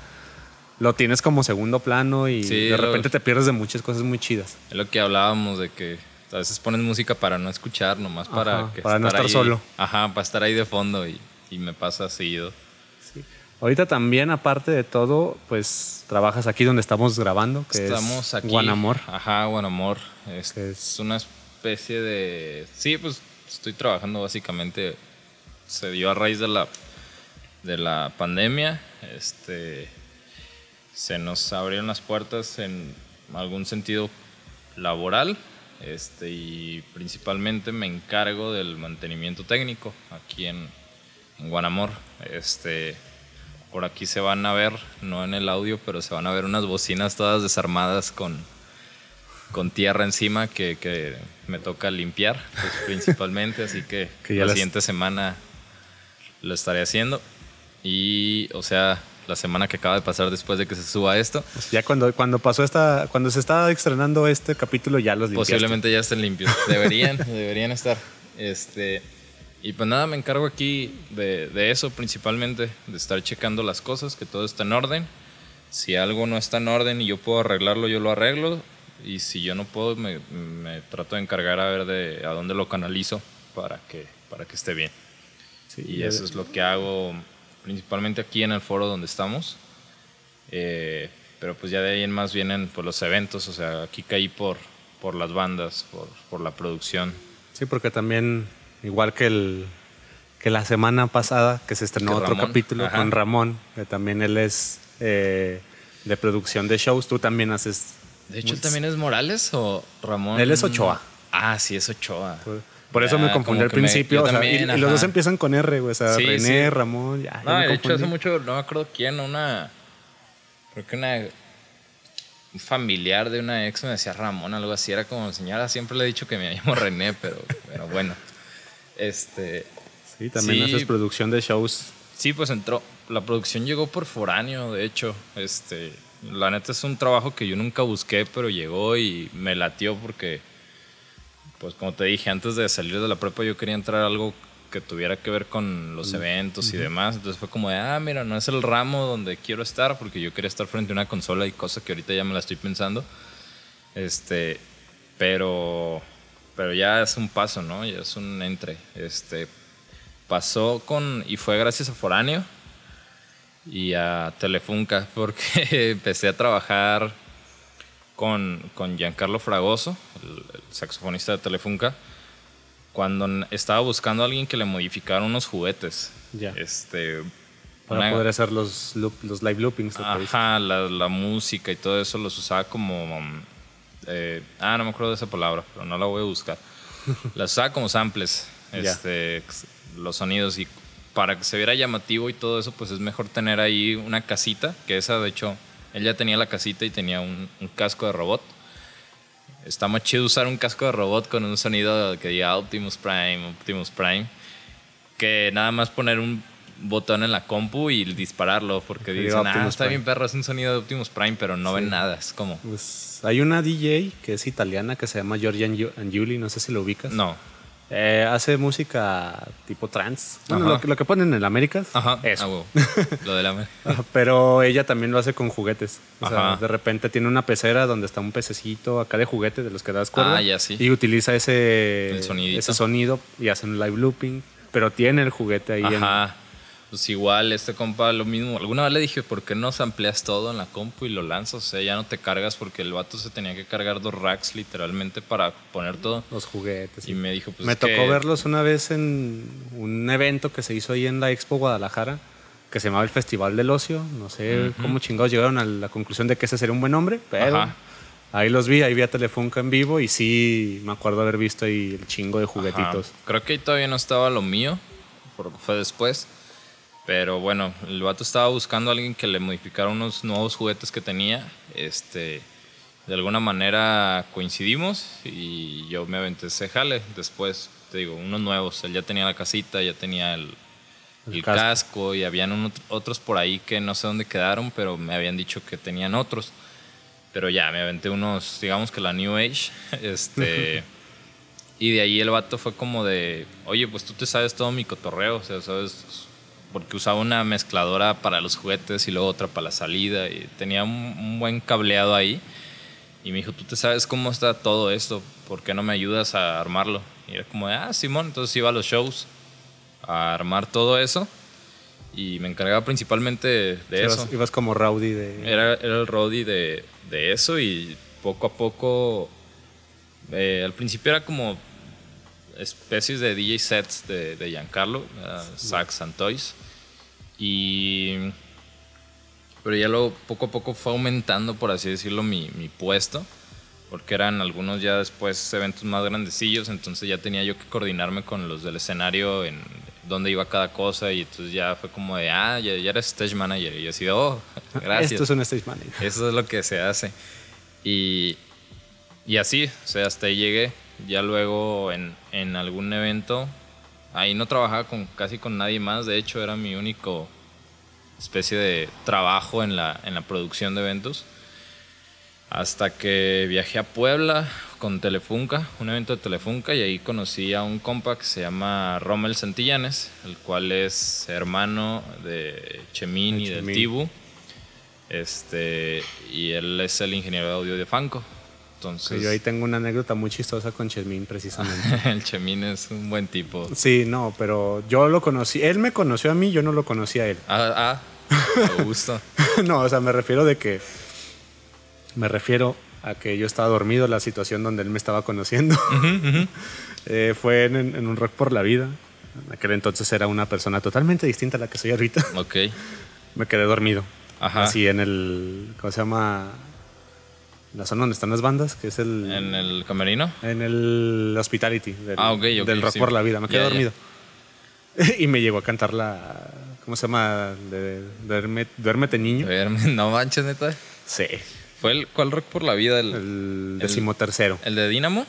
lo tienes como segundo plano y de repente te pierdes de muchas cosas muy chidas. Es lo que hablábamos de que a veces pones música para no escuchar, nomás para para no estar solo. Ajá, para estar ahí de fondo y, y me pasa seguido. Sí. Ahorita también, aparte de todo, pues trabajas aquí donde estamos grabando, que estamos es aquí. Guanamor. Ajá, Guanamor. Es, es una especie de. Sí, pues estoy trabajando básicamente. Se dio a raíz de la, de la pandemia. Este se nos abrieron las puertas en algún sentido laboral este, y principalmente me encargo del mantenimiento técnico aquí en, en Guanamor. Este, por aquí se van a ver, no en el audio, pero se van a ver unas bocinas todas desarmadas con, con tierra encima que, que me toca limpiar pues, principalmente, así que, la siguiente semana lo estaré haciendo. Y, o sea, la semana que acaba de pasar después de que se suba esto. Pues ya cuando, cuando pasó esta, cuando se está estrenando este capítulo ya los limpiaste. Posiblemente ya estén limpios. Deberían, deberían estar. Este, y pues nada, me encargo aquí de, de, eso principalmente, de estar checando las cosas, que todo está en orden. Si algo no está en orden y yo puedo arreglarlo, yo lo arreglo. Y si yo no puedo, me, me trato de encargar a ver de a dónde lo canalizo para que, para que esté bien. y eso es lo que hago principalmente aquí en el foro donde estamos. Eh, pero pues ya de ahí en más vienen pues, los eventos, o sea, aquí caí por, por las bandas, por, por la producción. Sí, porque también, igual que, el, que la semana pasada, que se estrenó otro capítulo con Ramón, que también él es eh, de producción de shows, tú también haces... De hecho, también es Morales o Ramón? Él es Ochoa. Ah, sí, es Ochoa. Pues, por eso me confundí al principio. y, los dos empiezan con R, güey. O sea, René, Ramón. Ya, no, de hecho, hace mucho, no me acuerdo quién, una. Creo que una. Un familiar de una ex me decía Ramón, algo así. Era como, señora, siempre le he dicho que me llamo René, pero, pero bueno. Este. Sí, también haces producción de shows. Sí, pues entró. La producción llegó por foráneo, de hecho. Este. La neta es un trabajo que yo nunca busqué, pero llegó y me latió porque pues como te dije, antes de salir de la prepa yo quería entrar a algo que tuviera que ver con los eventos y demás. Entonces fue como de, ah, mira, no es el ramo donde quiero estar, porque yo quería estar frente a una consola y cosa que ahorita ya me la estoy pensando. Este, pero, pero ya es un paso, ¿no? Ya es un entre. Este, pasó con, y fue gracias a Foráneo y a Telefunca, porque empecé a trabajar con, con Giancarlo Fragoso, el, saxofonista de Telefunca, cuando estaba buscando a alguien que le modificara unos juguetes. Ya. Este, Para poder hacer los, los live loopings. Ajá, la, la, música y todo eso los usaba como... Eh, ah, no me acuerdo de esa palabra, pero no la voy a buscar. las usaba como samples, este, los sonidos y para que se viera llamativo y todo eso, pues es mejor tener ahí una casita, que esa de hecho él ya tenía la casita y tenía un, casco de robot. Está más chido usar un casco de robot con un sonido que diga Optimus Prime, Optimus Prime, que nada más poner un botón en la compu y dispararlo, porque dicen, ah, está bien perro, es un sonido de Optimus Prime, pero no ven nada, es como... Pues hay una DJ que es italiana que se llama Giorgia Angiuli, no sé si lo ubicas. No. Eh, hace música tipo trance. Bueno, lo, que ponen en el Américas. Ajá. Eso. Ah, lo de la Pero ella también lo hace con juguetes. O sea, de repente tiene una pecera donde está un pececito acá de juguete de los que das cuerda. Ah, ya sí. Y utiliza ese, ese sonido y hace un live looping. Pero tiene el juguete ahí. Ajá pues igual este compa lo mismo. Alguna vez le dije, ¿por qué no amplias todo en la compu y lo lanzas? O sea, ya no te cargas porque el vato se tenía que cargar dos racks literalmente para poner todo. Los juguetes. Y me dijo, pues. Me tocó verlos una vez en un evento que se hizo ahí en la Expo Guadalajara que se llamaba el Festival del Ocio. No sé cómo chingados llegaron a la conclusión de que ese sería un buen nombre, pero Ajá. ahí los vi, ahí vi a Telefunca en vivo y sí me acuerdo haber visto ahí el chingo de juguetitos. Ajá. Creo que ahí todavía no estaba lo mío, porque fue después. Pero bueno, el vato estaba buscando a alguien que le modificara unos nuevos juguetes que tenía. Este, de alguna manera coincidimos y yo me aventé ese jale. Después, te digo, unos nuevos. Él ya tenía la casita, ya tenía el, El el casco. casco. y habían otros por ahí que no sé dónde quedaron, pero me habían dicho que tenían otros. Pero ya, me aventé unos, digamos que la New Age. Este. Y de ahí el vato fue como de, oye, pues tú te sabes todo mi cotorreo, o sea, sabes, porque usaba una mezcladora para los juguetes y luego otra para la salida y tenía un, un buen cableado ahí. Y me dijo, tú te sabes cómo está todo esto, ¿por qué no me ayudas a armarlo? Y era como, ah, Simón, entonces iba a los shows a armar todo eso y me encargaba principalmente de eso. ibas como rowdy de... Era, era el roadie de, de eso y poco a poco, eh, al principio era como especies de DJ sets de, de Giancarlo, era Sax and Toys. Y, pero ya luego poco a poco fue aumentando, por así decirlo, mi, mi puesto, porque eran algunos ya después eventos más grandecillos, entonces ya tenía yo que coordinarme con los del escenario en dónde iba cada cosa y entonces ya fue como de, ah, ya, ya eres stage manager y yo así oh, gracias. Esto es un stage manager. Eso es lo que se hace. Y, y así, o sea, hasta ahí llegué. Ya luego en, en algún evento, ahí no trabajaba con, casi con nadie más. De hecho, era mi único especie de trabajo en la, en la producción de eventos. Hasta que viajé a Puebla con Telefunca, un evento de Telefunca, y ahí conocí a un compa que se llama Rommel Santillanes, el cual es hermano de Chemín y del. Tibu. Este, y él es el ingeniero de audio de Fanco. Entonces, yo ahí tengo una anécdota muy chistosa con Chesmín, precisamente. el Chemín es un buen tipo. sí, no, pero yo lo conocí. Él me conoció a mí, yo no lo conocí a él. Ah, ah, me gusta. no, o sea, me refiero de que. Me refiero a que yo estaba dormido, la situación donde él me estaba conociendo. Eh, fue en, en un rock por la vida. En aquel entonces era una persona totalmente distinta a la que soy ahorita. Ok. me quedé dormido. Ajá. Así en el. ¿Cómo se llama? La zona donde están las bandas, que es el. En el camerino. En el Hospitality del, Ah, ok, ok, del Rock sí. por la Vida. Me quedé dormido. y me llegó a cantar la. ¿Cómo se llama? De, duerme, duérmete, niño. No manches, neta. Sí. ¿Fue el cuál rock por la vida? El, El decimotercero. el de Dynamo.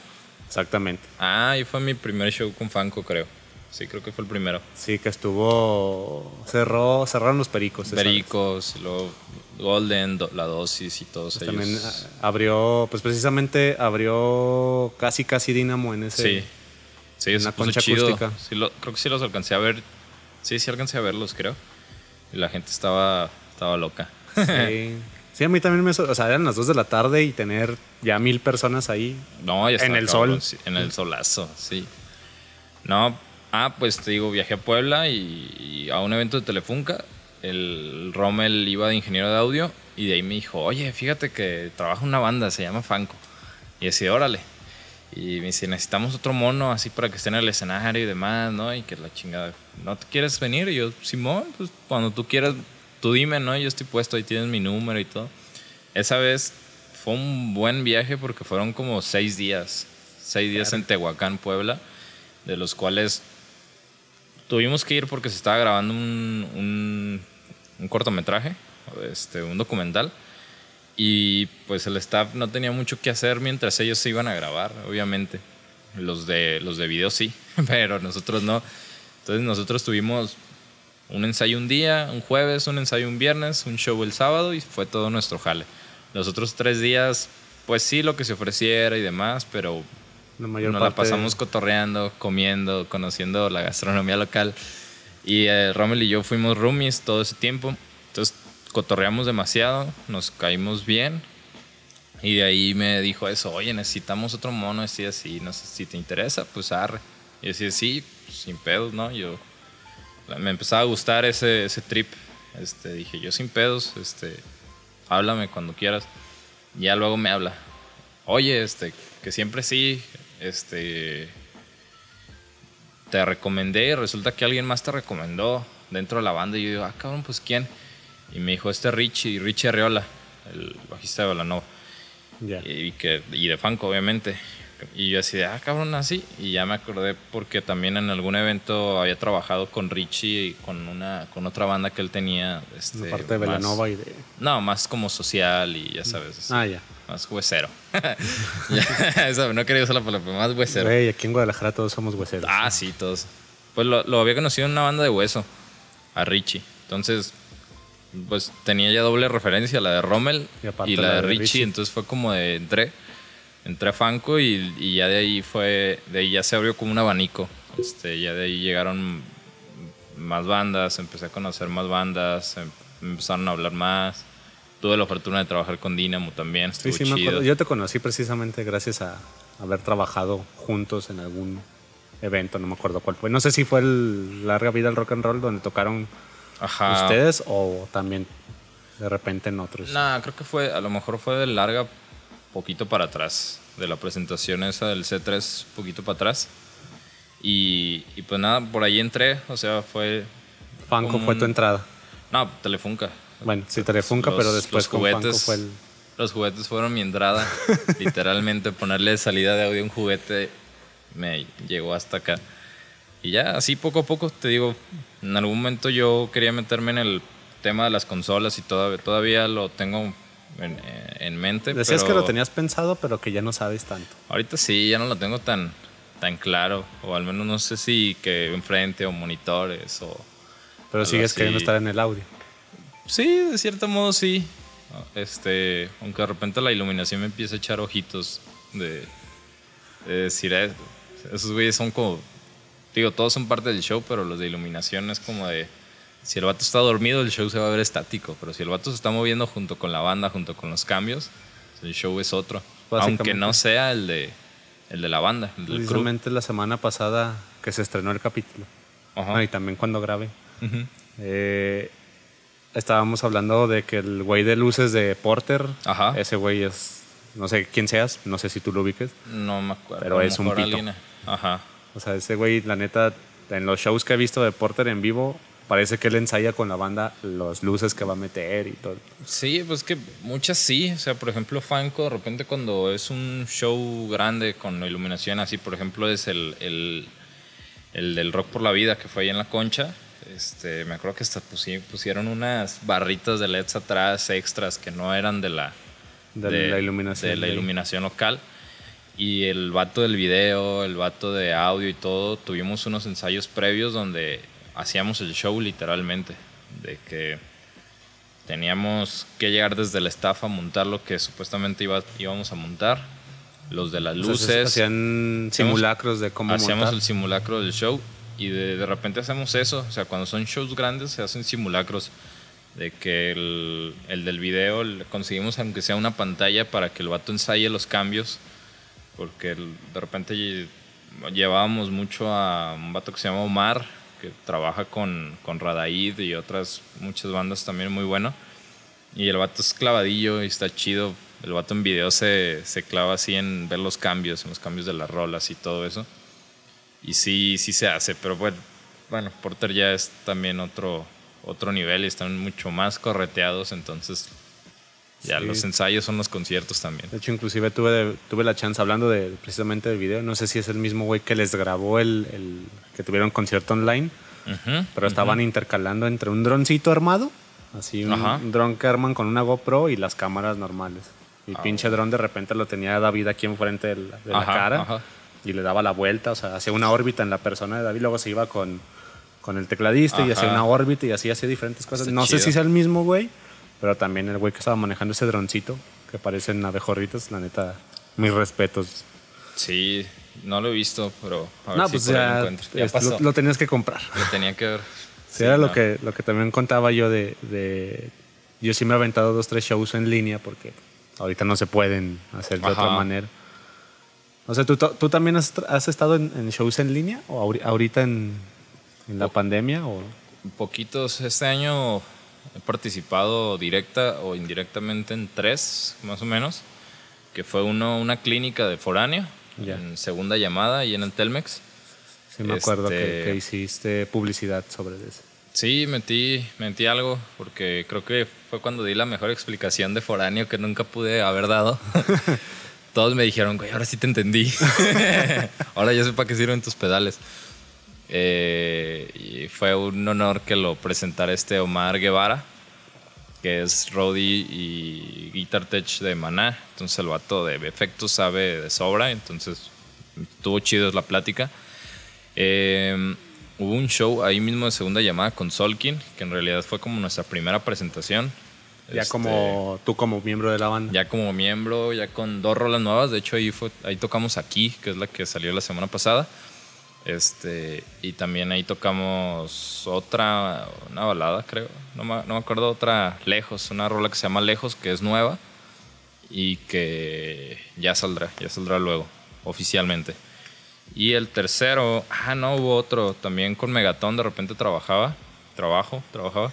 Exactamente. Ah, y fue mi primer show con Fanco, creo. Sí, creo que fue el primero. Sí, que estuvo. Cerró, cerraron los pericos. Pericos, luego Golden, do- la dosis y todos ellos. También ah, abrió, pues precisamente abrió casi casi Dínamo en ese. Sí. Sí, Una concha chido. acústica. Sí, lo- creo que sí los alcancé a ver. Sí, sí alcancé a verlos, creo. Y la gente estaba, estaba loca. Sí. Sí, a mí también me. O sea, eran las 2 de la tarde y tener ya mil personas ahí. No, ya En el cabrón, sol. sí, en el solazo, sí. No, ah, pues te digo, viajé a Puebla y, y a un evento de Telefunca. El Rommel iba de ingeniero de audio y de ahí me dijo, oye, fíjate que trabaja una banda, se llama Fanco. Y así, órale. Y me dice, necesitamos otro mono así para que esté en el escenario y demás, ¿no? Y que la chingada, ¿no te quieres venir? Y yo, Simón, pues cuando tú quieras, tú dime, ¿no? Yo estoy puesto, ahí tienes mi número y todo. Esa vez fue un buen viaje porque fueron como seis días. Seis días en Tehuacán, Puebla, de los cuales tuvimos que ir porque se estaba grabando un, un, un cortometraje, este, un documental. Y pues el staff no tenía mucho que hacer mientras ellos se iban a grabar, obviamente. Los de, los de video sí, pero nosotros no. Entonces nosotros tuvimos un ensayo un día, un jueves, un ensayo un viernes, un show el sábado y fue todo nuestro jale. Los otros tres días, pues sí, lo que se ofreciera y demás, pero La mayor nos la parte. pasamos cotorreando, comiendo, conociendo la gastronomía local. Y eh, Rommel y yo fuimos roomies todo ese tiempo. Entonces cotorreamos demasiado, nos caímos bien. Y de ahí me dijo eso, oye, necesitamos otro mono así, así, no sé si te interesa, pues arre. Y decía, sí, pues, sin pedos, ¿no? Yo me empezaba a gustar ese, ese trip. Este, dije, yo sin pedos, este, háblame cuando quieras. Ya luego me habla. Oye, este, que siempre sí, este, te recomendé y resulta que alguien más te recomendó. dentro de la banda y yo digo, ah, cabrón, pues quién. Y me dijo, este Richie, Richie Arreola, el bajista de Balanova. Ya. Y, que, y de Fanco, obviamente. Y yo así de, ah, cabrón, así. Y ya me acordé porque también en algún evento había trabajado con Richie y con, una, con otra banda que él tenía. Este, De parte de Belanova y de. No, más como social y ya sabes. Ah, ya. Más huesero. Eso, no quería usar la palabra, pero más huesero. Güey, aquí en Guadalajara todos somos hueseros. Ah, sí, todos. Pues lo, lo había conocido en una banda de hueso, a Richie. Entonces, pues tenía ya doble referencia, la de Rommel Y la, la de de Richie. Richie. Entonces fue como de entré, entré a Fanco y, y ya de ahí fue, de ahí ya se abrió como un abanico. Este, ya de ahí llegaron más bandas, empecé a conocer más bandas, em- empezaron a hablar más. Tuve la fortuna de trabajar con Dynamo también, Sí, estuvo sí, me acuerdo. Yo te conocí precisamente gracias a haber trabajado juntos en algún evento, no me acuerdo cuál fue. No sé si fue el Larga Vida al Rock and Roll donde tocaron Ajá. ustedes o también de repente en otros. Nah, creo que fue, a lo mejor fue de larga, poquito para atrás, de la presentación esa del C3, poquito para atrás. Y, y pues nada, por ahí entré, o sea, fue, Fanco fue tu entrada. no, Telefunca. Bueno, sí, Telefunca, Los- pero después los con juguetes. fue el... Los juguetes fueron mi entrada, literalmente ponerle salida de audio a un juguete me llegó hasta acá. Y ya así poco a poco, te digo, en algún momento yo quería meterme en el tema de las consolas y todavía, todavía lo tengo en, en mente. Decías que pero- lo tenías pensado, pero que ya no sabes tanto. Ahorita sí, ya no lo tengo tan, tan claro. O al menos no sé si que enfrente o monitores o... Pero sigues así. queriendo estar en el audio. Sí, de cierto modo sí. Este, aunque de repente la iluminación me empieza a echar ojitos de, de decir, "Eh, esos güeyes son como... Digo, todos son parte del show, pero los de iluminación es como de... Si el vato está dormido, el show se va a ver estático. Pero si el vato se está moviendo junto con la banda, junto con los cambios, el show es otro. Aunque no sea el de, el de la banda, el del crew. Precisamente la semana pasada que se estrenó el capítulo. Ajá. Ah, y también cuando grabé. Ujú. Eh, estábamos hablando de que el güey de luces de Porter, Ajá. ese güey es, no sé quién seas, no sé si tú lo ubiques. No me acuerdo. Pero es un pito. alguien- Ajá. O sea, ese güey, la neta, en los shows que he visto de Porter en vivo, parece que él ensaya con la banda las luces que va a meter y todo. Sí, pues que muchas sí. O sea, por ejemplo, Fanco, de repente cuando es un show grande con iluminación así, por ejemplo, es el, el, el del Rock por la Vida que fue ahí en la concha. Este, me acuerdo que hasta pusi- pusieron unas barritas de LEDs atrás extras que no eran de la, De la iluminación de la de iluminación local. Y el vato del video, el vato de audio y todo, tuvimos unos ensayos previos donde hacíamos el show literalmente. De que teníamos que llegar desde el staff a montar lo que supuestamente iba, íbamos a montar. Los de las luces. hacían simulacros de cómo hacíamos montar. el simulacro del show y de, de repente hacemos eso. O sea, cuando son shows grandes se hacen simulacros. De que el, el del video le conseguimos aunque sea una pantalla para que el vato ensaye los cambios. Porque el- de repente lle- llevábamos mucho a un vato que se llama Omar, que trabaja con, con Radaid y otras muchas bandas también muy bueno. Y el vato es clavadillo y está chido. El vato en video se, se clava así en ver los cambios, en los cambios de las rolas y todo eso. Y sí, sí se hace, pero bueno, bueno Porter ya es también otro, otro nivel y están mucho más correteados, entonces ya Sí. los ensayos son los conciertos también. De hecho, inclusive tuve, tuve la chance hablando de precisamente del video. No sé si es el mismo güey que les grabó el, el que tuvieron concierto online, Ujú, pero estaban intercalando entre un droncito armado, así un, un dron que arman con una GoPro y las cámaras normales. Y Ah, pinche dron de repente lo tenía David aquí enfrente de la, de la Ajá, cara ajá. Y le daba la vuelta, o sea, hacía una órbita en la persona de David, luego se iba con, con el tecladista y Ajá. hacía una órbita y así hacía diferentes cosas. Está no sé chido. si es el mismo güey, pero también el güey que estaba manejando ese droncito, que parecen abejorritos, la neta, mis respetos. Sí, no lo he visto, pero a ver No, si pues ahí lo ya, encuentro. Ya pasó. lo, lo tenías que comprar. Lo tenía que ver. Sí, era lo, no. que, lo que también contaba yo de, de- Yo sí me he aventado dos, tres shows en línea porque ahorita no se pueden hacer de otra Ajá. manera. O sea, ¿tú, tú también has, estado en, en shows en línea o ahori- ahorita en, en la pandemia? O... Poquitos. Este año he participado directa o indirectamente en tres, más o menos. Que fue uno, una clínica de foráneo, en segunda llamada y en el Telmex. Sí, me acuerdo que, Este- que hiciste publicidad sobre eso. Sí, metí, metí algo, porque creo que fue cuando di la mejor explicación de foráneo que nunca pude haber dado. Todos me dijeron, güey, ahora sí te entendí. ahora ya sé para qué sirven tus pedales. Eh, y fue un honor que lo presentara este Omar Guevara, que es Roddy y Guitar Tech de Maná. Entonces el vato de efectos sabe de sobra, entonces estuvo chido la plática. Eh, hubo un show ahí mismo de segunda llamada con Solkin, que en realidad fue como nuestra primera presentación. Ya Este, como tú como miembro de la banda. Ya como miembro, ya con dos rolas nuevas. De hecho, ahí, fue, ahí tocamos aquí, que es la que salió la semana pasada. Este, y también ahí tocamos otra, una balada, creo. No me, no me acuerdo, otra Lejos, una rola que se llama Lejos, que es nueva y que ya saldrá, ya saldrá luego, oficialmente. Y el tercero, ah, no, hubo otro también con Megatón, de repente trabajaba, trabajo, trabajaba.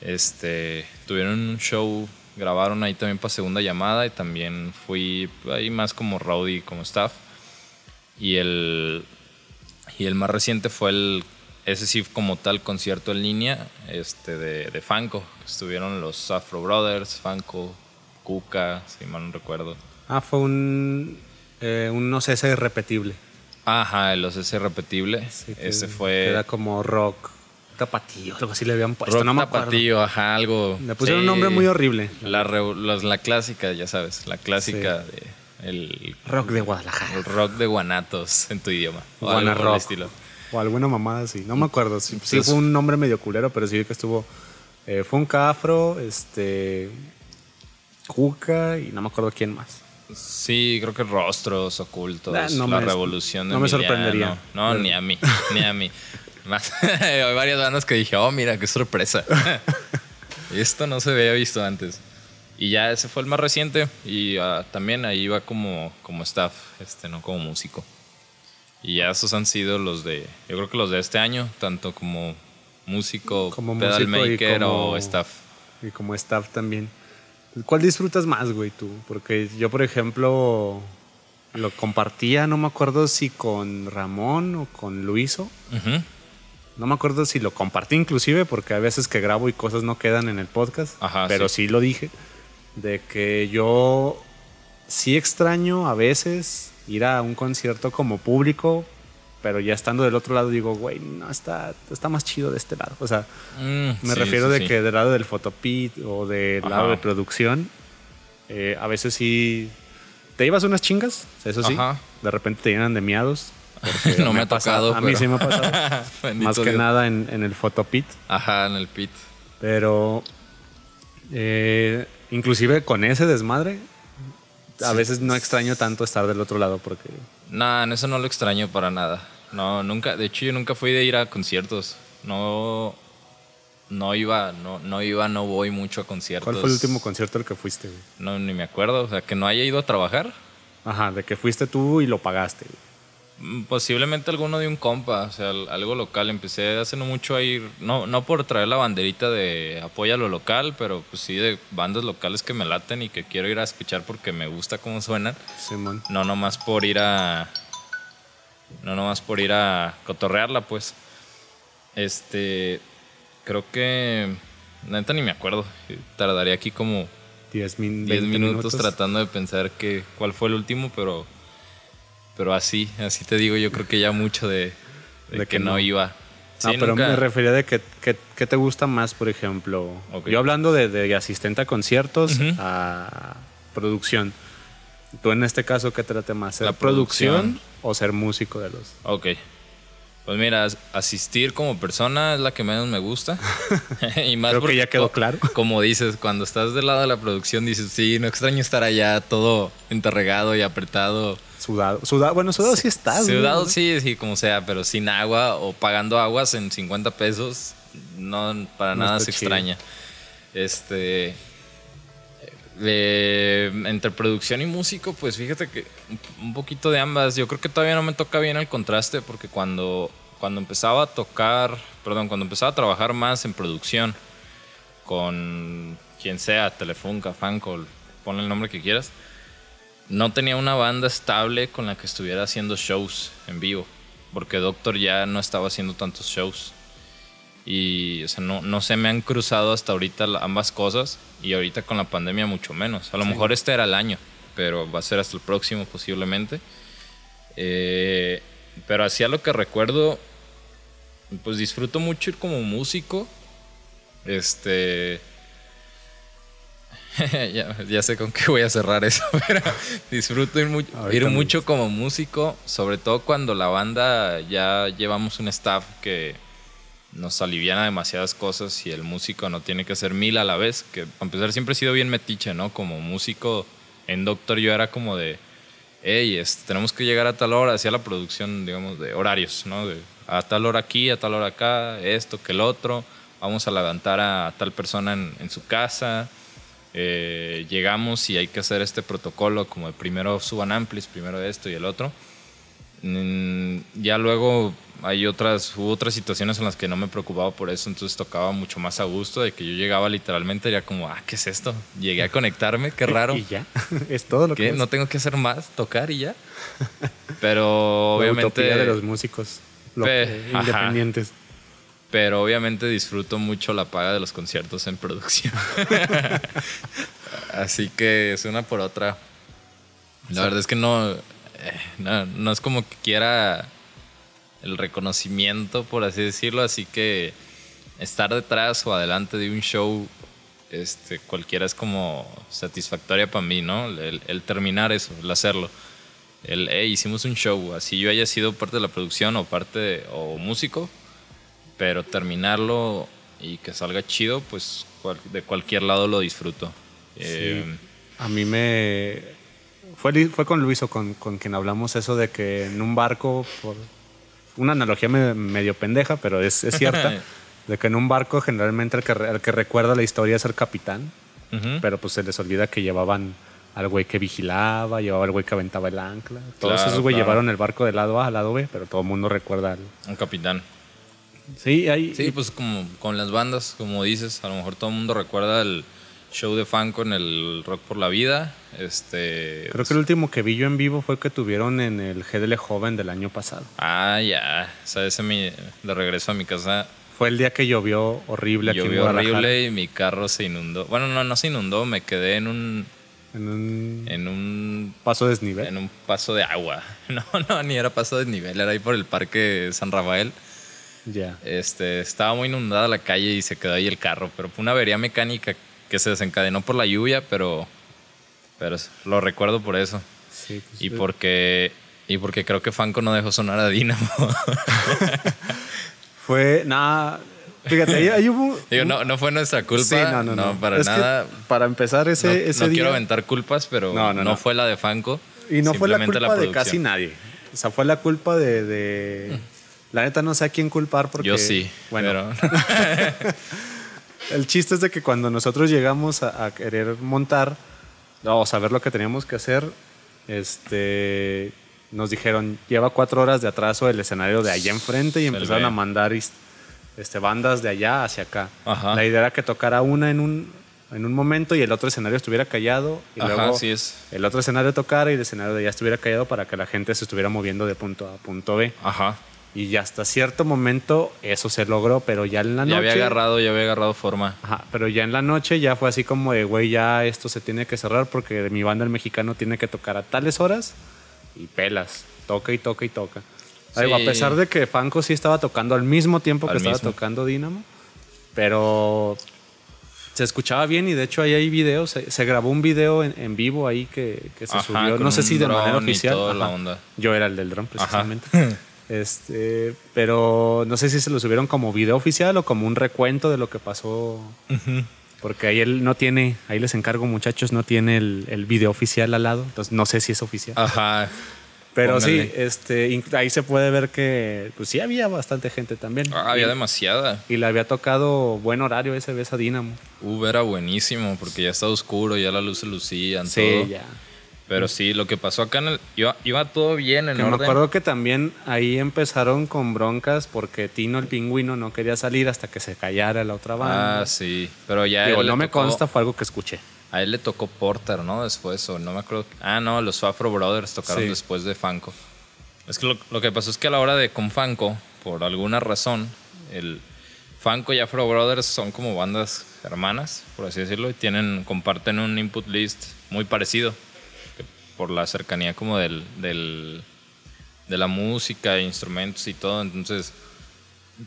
Este, tuvieron un show, grabaron ahí también para segunda llamada y también fui ahí más como rowdy, como staff. Y el, y el más reciente fue el, ese sí como tal concierto en línea este, de, de Fanco. Estuvieron los Afro Brothers, Fanco, Kuka, si mal no recuerdo. Ah, fue un, eh, un no sé, ese irrepetible. Ajá, los ese repetible. Sí, ese fue Era como rock tapatío, algo así le habían puesto. rock no me tapatío, ajá, algo. Le pusieron sí. un nombre muy horrible. La, clásica, ya sabes, la clásica de el, Rock de el Guadalajara. rock de guanatos en tu idioma. O algo por el estilo. O alguna mamada así. No me acuerdo. Sí, sí fue un nombre medio culero, pero sí que estuvo. Eh, fue un Afro, este. Cuca y no me acuerdo quién más. Sí, creo que rostros ocultos, no la me- revolución de no me sorprendería. No, ni a mí, ni a mí. Más, hay varias bandas que dije, oh, mira, qué sorpresa. Esto no se había visto antes. Y ya ese fue el más reciente y ah, también ahí iba como, como staff, este, no como músico. Y ya esos han sido los de, yo creo que los de este año, tanto como músico, Como pedal músico maker como- o staff. Y como staff también. ¿Cuál disfrutas más, güey, tú? Porque yo, por ejemplo, lo compartía, no me acuerdo si con Ramón o con Luiso. Ujú. No me acuerdo si lo compartí inclusive, porque hay veces que grabo y cosas no quedan en el podcast. Ajá, pero sí. sí. lo dije. De que yo sí extraño a veces ir a un concierto como público, pero ya estando del otro lado digo, güey, no, está, está más chido de este lado. O sea, Mm, me sí, refiero sí, de sí. que del lado del fotopit o del Ajá. lado de producción, eh, a veces sí te ibas unas chingas, eso sí. Ajá. De repente te llenan de miados. Porque No me ha pasado- tocado, A mí pero- sí me ha pasado. Más que Dios. nada en, en el fotopit. Ajá, en el pit. Pero eh, inclusive con ese desmadre, a veces no extraño tanto estar del otro lado porque Nah, en eso no lo extraño para nada. No, nunca, de hecho yo nunca fui de ir a conciertos. No, no iba, no, no iba, no voy mucho a conciertos. ¿cuál fue el último concierto al que fuiste? güey? No, ni me acuerdo. O sea, que no haya ido a trabajar. Ajá, de que fuiste tú y lo pagaste. güey. Mm, Posiblemente alguno de un compa, o sea, al- algo local. Empecé hace no mucho a ir, no, no por traer la banderita de apoya lo local, pero pues sí de bandas locales que me laten y que quiero ir a escuchar porque me gusta cómo suenan. Simón. No nomás por ir a. No nomás por ir a cotorrearla, pues. Este. Creo que. Neta ni me acuerdo. Tardaría aquí como 10, min, 10 20 minutos, tratando de pensar que, cuál fue el último, pero. Pero así, así te digo, yo creo que ya mucho de, de De que, que no, no. iba. No, Sí, pero nunca- me refería de que, que, que te gusta más, por ejemplo. Yo hablando de, de asistente a conciertos a producción. Tú en este caso, ¿qué trate más? ¿Ser La producción, producción. o ser músico de los? Ok. Pues mira, as- asistir como persona es la que menos me gusta. y más Creo que ya quedó claro. Como dices, cuando estás del lado de la producción, dices, sí, no extraño estar allá todo enterregado y apretado. Sudado. Sudado, bueno, sudado sí, güey, Ciudad, ¿no? sí, sí, como sea, pero sin agua o pagando aguas en 50 pesos, no, para No nada está se chido. extraña. Este. eh, entre producción y músico, pues fíjate que un- poquito de ambas. Yo creo que todavía no me toca bien el contraste porque cuando, cuando empezaba a tocar, perdón, cuando empezaba a trabajar más en producción con quien sea, Telefunca, Fanco, ponle el nombre que quieras, no tenía una banda estable con la que estuviera haciendo shows en vivo, porque Doctor ya no estaba haciendo tantos shows. Y, o sea, no, no se me han cruzado hasta ahorita ambas cosas. Y ahorita con la pandemia mucho menos. A lo mejor este era el año, pero va a ser hasta el próximo posiblemente. Eh, pero así a lo que recuerdo, pues disfruto mucho ir como músico. Este. ya, ya sé con qué voy a cerrar eso, pero disfruto ir, mu- ir mucho como músico, sobre todo cuando la banda ya llevamos un staff que nos aliviana demasiadas cosas y el músico no tiene que hacer mil a la vez, que para empezar siempre he sido bien metiche, ¿no? Como músico en Doctor yo era como de, hey, este, tenemos que llegar a tal hora, hacía la producción, digamos, de horarios, ¿no? De, a tal hora aquí, a tal hora acá, esto, que el otro, vamos a levantar a tal persona en, en su casa, eh, llegamos y hay que hacer este protocolo, como de primero suban amplis, primero esto y el otro. Mm, ya luego hay otras, hubo otras situaciones en las que no me preocupaba por eso, entonces tocaba mucho más a gusto, de que yo llegaba literalmente, era como, ah, ¿qué es esto? Llegué a conectarme, qué raro. Y ya. es todo lo que No tengo que hacer más, tocar y ya. Pero La obviamente, utopía de los músicos lo- ajá. Pero obviamente disfruto mucho la paga de los conciertos en producción. Así que es una por otra. La verdad es que no, eh, no, no es como que quiera el reconocimiento, por así decirlo, así que estar detrás o adelante de un show, este, cualquiera es como satisfactoria para mí, ¿no? El, el terminar eso, el hacerlo. El, hey, hicimos un show, así yo haya sido parte de la producción o parte de- o músico, pero terminarlo y que salga chido, pues cual- de cualquier lado lo disfruto. Eh, A mí me. Fue, fue con Luiso con, con quien hablamos eso de que en un barco, por una analogía me- medio pendeja, pero es, es cierta, de que en un barco generalmente el que, el que recuerda la historia es el capitán, pero pues se les olvida que llevaban al güey que vigilaba, llevaba al güey que aventaba el ancla. Todos Claro, esos güey claro. llevaron el barco del lado A al lado B, pero todo el mundo recuerda. al- Un capitán. Sí, hay. Sí, pues como con las bandas, como dices, a lo mejor todo el mundo recuerda el show de fan con el Rock por la Vida. Este, Creo que el último que vi yo en vivo fue que tuvieron en el GDL Joven del año pasado. Ah, ya. O sea, ese mi, de regreso a mi casa Fue el día que llovió horrible aquí en llovió Guadalajara. horrible y mi carro se inundó. Bueno, no, no se inundó, me quedé en un, En un en un, paso desnivel. en un paso de agua. No, no, ni era paso de nivel, era ahí por el parque San Rafael. Ya. Este, estaba muy inundada la calle y se quedó ahí el carro, pero fue una avería mecánica que se desencadenó por la lluvia, pero, pero lo recuerdo por eso. Sí, pues, Y eh, porque, y porque creo que Fanco no dejó sonar a Dinamo. Fue nada. Fíjate, ahí, ahí hubo. Digo, no, no fue nuestra culpa. Sí, no, no, no. para Es nada. para empezar, ese, no ese no día. quiero aventar culpas, pero No, no, no, no. fue la de Fanco. Y no fue la culpa de casi nadie. O sea, fue la culpa de. de- La neta no sé a quién culpar porque. Yo sí. Bueno, pero- el chiste es de que cuando nosotros llegamos a, a querer montar o saber lo que teníamos que hacer, este. Nos dijeron, lleva cuatro horas de atraso el escenario de allá enfrente y empezaron a mandar este, bandas de allá hacia acá. Ajá. La idea era que tocara una en un, en un momento y el otro escenario estuviera callado y Ajá, luego así es. el otro escenario tocara y el escenario de allá estuviera callado para que la gente se estuviera moviendo de punto A a punto B. Ajá. Y ya hasta cierto momento eso se logró, pero ya en la Ya noche... había agarrado, ya había agarrado forma. Ajá, pero ya en la noche ya fue así como de, güey, ya esto se tiene que cerrar porque mi banda el mexicano tiene que tocar a tales horas y pelas, toca y toca y toca. Sí. Digo, a pesar de que Fanco sí estaba tocando al mismo tiempo que Al estaba mismo. tocando Dynamo, pero se escuchaba bien y de hecho ahí hay videos, se, se grabó un video en, en vivo ahí que, que se Ajá, subió, no sé si de manera oficial. Ajá. Yo era el del dron Ajá. precisamente. Este, pero no sé si se lo subieron como video oficial o como un recuento de lo que pasó. Porque ahí él no tiene, ahí les encargo muchachos, no tiene el, el video oficial al lado, entonces no sé si es oficial. Ajá. pero sí, este, ahí se puede ver que pues sí había bastante gente también. Ah, había y, demasiada. y le había tocado buen horario ese vez a Dinamo. Uh, era buenísimo porque ya estaba oscuro, ya la luz se lucía, Sí, todo. ya. Pero sí, lo que pasó acá en el, iba, iba todo bien en Que me orden. acuerdo que también ahí empezaron con broncas porque Tino el pingüino no quería salir hasta que se callara la otra banda. Ah, sí. Pero ya Digo, él le no me tocó- consta, fue algo que escuché. A él le tocó Porter, ¿no? Después, o no me acuerdo. Ah, no, los Afro Brothers tocaron Sí. después de Fanco. Es que lo, lo que pasó es que a la hora de con Fanco, por alguna razón, el Fanco y Afro Brothers son como bandas hermanas, por así decirlo, y tienen, comparten un input list muy parecido por la cercanía como del, del de la música, instrumentos y todo. Entonces,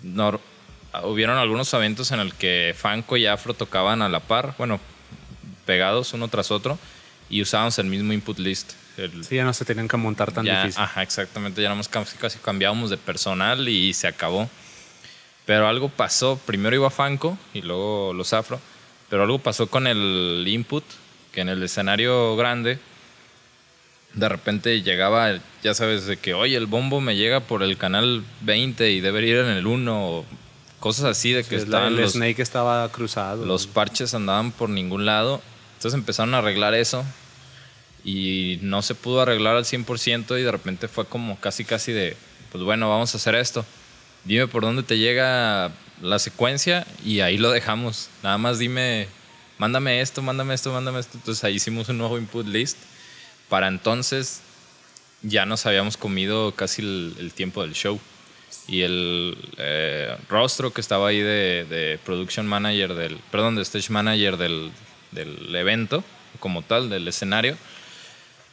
no, hubieron algunos eventos en el que Fanco y Afro tocaban a la par, bueno, pegados uno tras otro, y usábamos el mismo input list. sí, ya no se tenían que montar tan difícil. Ajá, exactamente, ya nada casi, casi cambiábamos de personal y se acabó. Pero algo pasó, primero iba Fanco y luego los Afro, pero algo pasó con el input, que en el escenario grande de repente llegaba, ya sabes, de que, oye, el bombo me llega por el canal 20 y debería ir en el 1, o cosas así de que estaban. El Snake estaba cruzado. Los parches andaban por ningún lado. Entonces empezaron a arreglar eso y no se pudo arreglar al 100% y de repente fue como casi, casi de, pues bueno, vamos a hacer esto. Dime por dónde te llega la secuencia y ahí lo dejamos. Nada más dime, mándame esto, mándame esto, mándame esto. Entonces ahí hicimos un nuevo input list para entonces ya nos habíamos comido casi el, tiempo del show. Y el eh, rostro que estaba ahí de, production manager del, perdón, de stage manager del, del, evento, como tal, del escenario,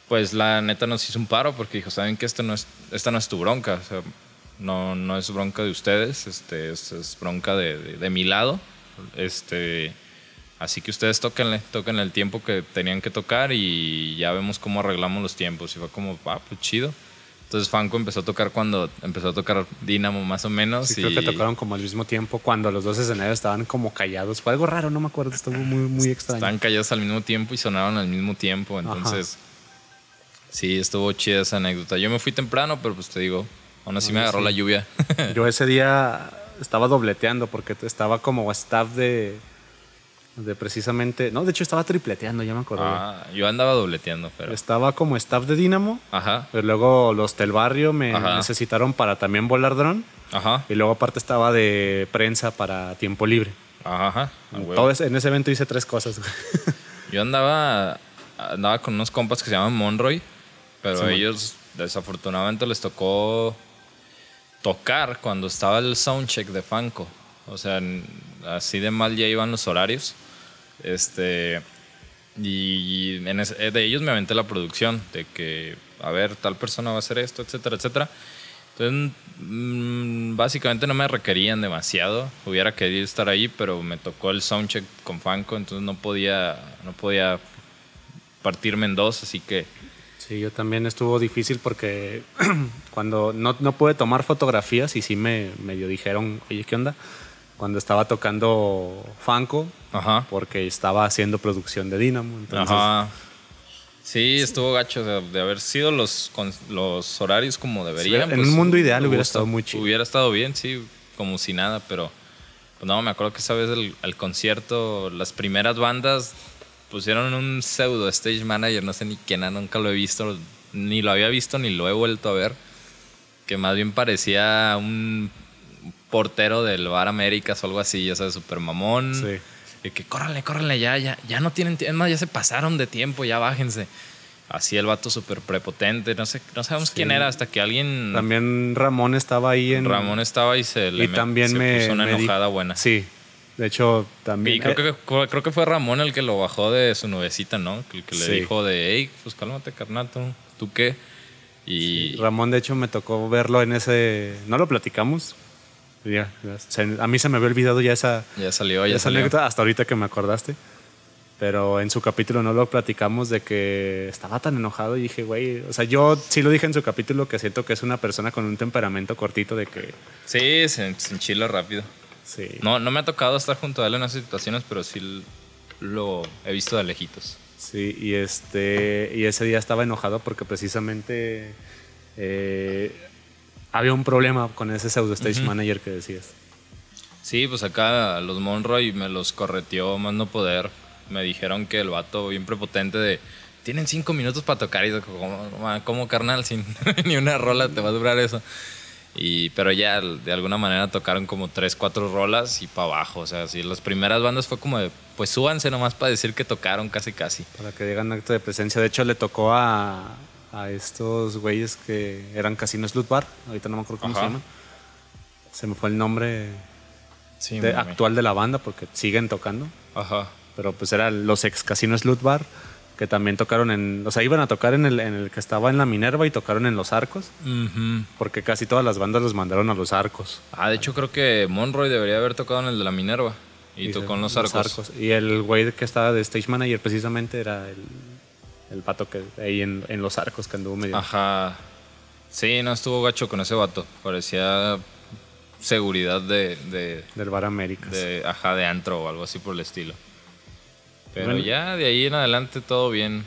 pues la neta nos hizo un paro porque dijo, saben que esto no es, esta no es tu bronca, no, no es bronca de ustedes, este, es, bronca de, de, de mi lado. Este, Así que ustedes tóquenle, toquen el tiempo que tenían que tocar y ya vemos cómo arreglamos los tiempos. Y fue como, ah, pues chido. Entonces Fanco empezó a tocar cuando empezó a tocar Dynamo más o menos. Sí, creo que tocaron como al mismo tiempo cuando los dos escenarios estaban como callados. Fue algo raro, no me acuerdo, estuvo muy, muy extraño. Estaban callados al mismo tiempo y sonaban al mismo tiempo. Entonces, sí, estuvo chida esa anécdota. Yo me fui temprano, pero pues te digo, aún así me agarró la lluvia. Yo ese día estaba dobleteando porque estaba como staff de de precisamente. No, de hecho estaba tripleteando, ya me acordé. Ah, yo andaba dobleteando, pero. Estaba como staff de Dynamo. Ajá. Pero luego los del barrio me necesitaron para también volar dron. Ajá. Y luego aparte estaba de prensa para tiempo libre. Ajá. Todo en ese evento hice tres cosas. yo andaba, andaba con unos compas que se llaman Monroy, pero ellos desafortunadamente les tocó tocar cuando estaba el soundcheck de Fanco. O sea, así de mal ya iban los horarios. Este, y de ellos me aventé la producción, de que, a ver, tal persona va a hacer esto, etcétera, etcétera. Entonces, mm, básicamente no me requerían demasiado. Hubiera querido estar ahí, pero me tocó el soundcheck con Fanco, entonces no podía, no podía partirme en dos, así que... Sí, yo también estuvo difícil porque cuando no, no pude tomar fotografías y sí me medio dijeron, oye, ¿qué onda? Cuando estaba tocando Fanco, porque estaba haciendo producción de Dynamo. Ajá. Sí, estuvo gacho de, haber sido los, los horarios como deberían. en un pues, mundo ideal hubiera estado muy chido. Hubiera estado bien, sí, como si nada, pero pues no, me acuerdo que esa vez el, concierto, las primeras bandas pusieron un pseudo stage manager, no sé ni quién, nunca lo he visto, ni lo había visto ni lo he vuelto a ver, que más bien parecía un portero del Bar Américas o algo así, ya sabes, super mamón. Sí. Y que córranle, córranle, ya, ya, ya no tienen tiempo, más, ya se pasaron de tiempo, ya bájense. Así el vato súper prepotente, no sé, no sabemos quién era hasta que alguien... También Ramón estaba ahí en... Ramón estaba y se le también me, puso una enojada buena. Sí, de hecho también... Y creo, que, creo que fue Ramón el que lo bajó de su nubecita, ¿no? El que le dijo de, hey, pues cálmate, carnal, ¿tú, qué? Y... Ramón, de hecho, me tocó verlo en ese... No lo platicamos, a mí se me había olvidado ya esa, ya salió, ya salió. anécdota hasta ahorita que me acordaste. Pero en su capítulo no lo platicamos de que estaba tan enojado y dije, güey, o sea, yo sí lo dije en su capítulo que siento que es una persona con un temperamento cortito de que... Sí, se, se enchila rápido. Sí. No, no me ha tocado estar junto a él en esas situaciones, pero sí lo he visto de lejitos. Sí, y, este, y ese día estaba enojado porque precisamente eh, había un problema con ese pseudo stage manager que decías. Sí, pues acá los Monroy me los correteó más no poder. Me dijeron que el vato bien prepotente de tienen cinco minutos para tocar y como, como carnal, sin ni una rola te va a durar eso. Y, pero ya de alguna manera tocaron como tres, cuatro rolas y para abajo. O sea, si las primeras bandas fue como de, pues súbanse nomás para decir que tocaron casi casi. Para que digan acto de presencia. De hecho, le tocó a, a estos güeyes que eran Casino Slut Bar, ahorita no me acuerdo cómo se llaman. Se me fue el nombre. Sí, de- mami. actual de la banda porque siguen tocando. Ajá. Pero pues eran los ex casinos Loot Bar que también tocaron en. O sea, iban a tocar en el, en el que estaba en la Minerva y tocaron en los arcos. Porque casi todas las bandas los mandaron a los arcos. Ah, de hecho creo que Monroy debería haber tocado en el de la Minerva. Y, Dice, tocó en los arcos. Y el güey que estaba de stage manager precisamente era el, el pato que ahí en, en los arcos que anduvo medio. Ajá. Sí, no estuvo gacho con ese vato. Parecía seguridad de, de, Del Bar Américas. de, ajá, de antro o algo así por el estilo. Pero Bueno. ya de ahí en adelante todo bien.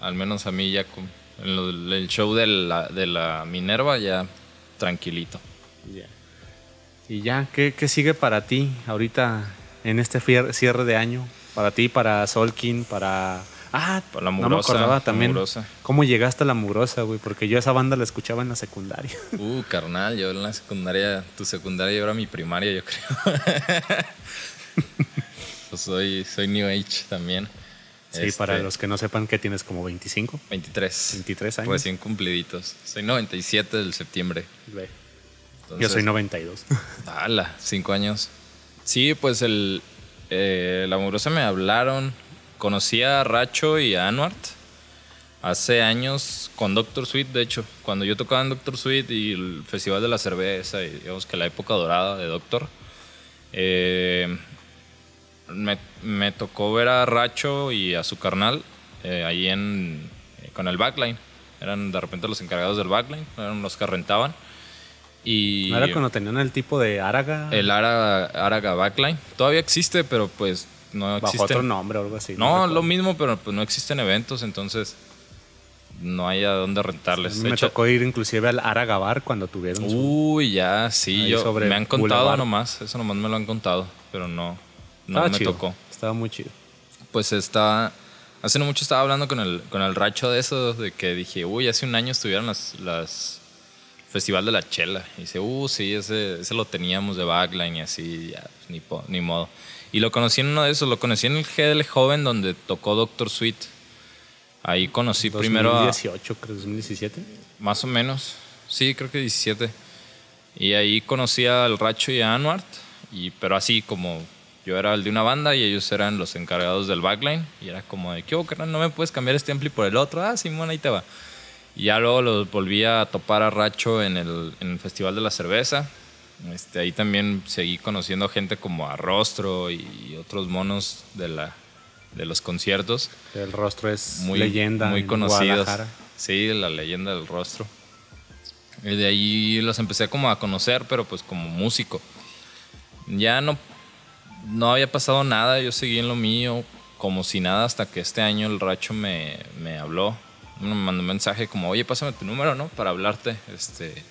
Al menos a mí ya con el show de la, de la Minerva ya tranquilito. Y ya, ¿qué, qué sigue para ti ahorita en este cierre de año? Para ti, para Solkin, para... Ah, la no me Mugrosa, acordaba también. Mugrosa. ¿Cómo llegaste a la mugrosa, güey? Porque yo esa banda la escuchaba en la secundaria. Uh, carnal, yo en la secundaria, tu secundaria yo era mi primaria, yo creo. Pues soy, soy New Age también. Sí, Este, para los que no sepan que tienes como 25, 23. 23 años. Recién cumpliditos. Soy 97 del septiembre. Güey. Yo Entonces, soy 92. ¡Hala! Cinco años. Sí, pues el, eh, la Mugrosa me hablaron. Conocí a Racho y a Anwart hace años con Doctor Sweet, de hecho. Cuando yo tocaba en Doctor Sweet y el Festival de la Cerveza, y digamos que la época dorada de Doctor, eh, me, me tocó ver a Racho y a su carnal eh, ahí en, eh, con el backline. Eran de repente los encargados del backline, eran los que rentaban. Y ¿No era cuando tenían el tipo de Araga? el Ara- Araga Backline. Todavía existe, pero pues no bajo existe. otro nombre o algo así. No, recuerdo. lo mismo, pero pues no existen eventos, entonces no hay a dónde rentarles. De Me tocó ir inclusive al Araga Bar cuando tuvieron su... Uy, ya, sí, Ahí yo, sobre me han contado Boulevard. nomás, eso nomás me lo han contado, pero no, no Estaba me chido. tocó. Estaba muy chido. Pues está, hace no mucho estaba hablando con el, con el racho de eso, de que dije, uy, hace un año estuvieron las, las Festival de la Chela. Y dice, uh, sí, ese, ese lo teníamos de backline y así, ya, ni, po- ni modo. Y lo conocí en uno de esos, lo conocí en el GDL Joven donde tocó Doctor Sweet. Ahí conocí primero a, 2018, creo, 2017. más o menos. Sí, creo que 17. Y ahí conocí al Racho y a Anwart. Y, pero así como yo era el de una banda y ellos eran los encargados del backline. Y era como de, ¿qué carnal? ¿No me puedes cambiar este ampli por el otro? Ah, Simón, ahí te va. Y ya luego los volví a topar a Racho en el, en el Festival de la Cerveza. Este, ahí también seguí conociendo gente como a Rostro y otros monos de, la, de los conciertos El rostro es muy, leyenda. muy conocidos. Sí, la leyenda del rostro. Y de ahí los empecé como a conocer, pero pues como músico. Ya no, no había pasado nada, yo seguí en lo mío, como si nada, hasta que este año el racho me, me habló. Me mandó un mensaje como, oye, pásame tu número, ¿no? Para hablarte este,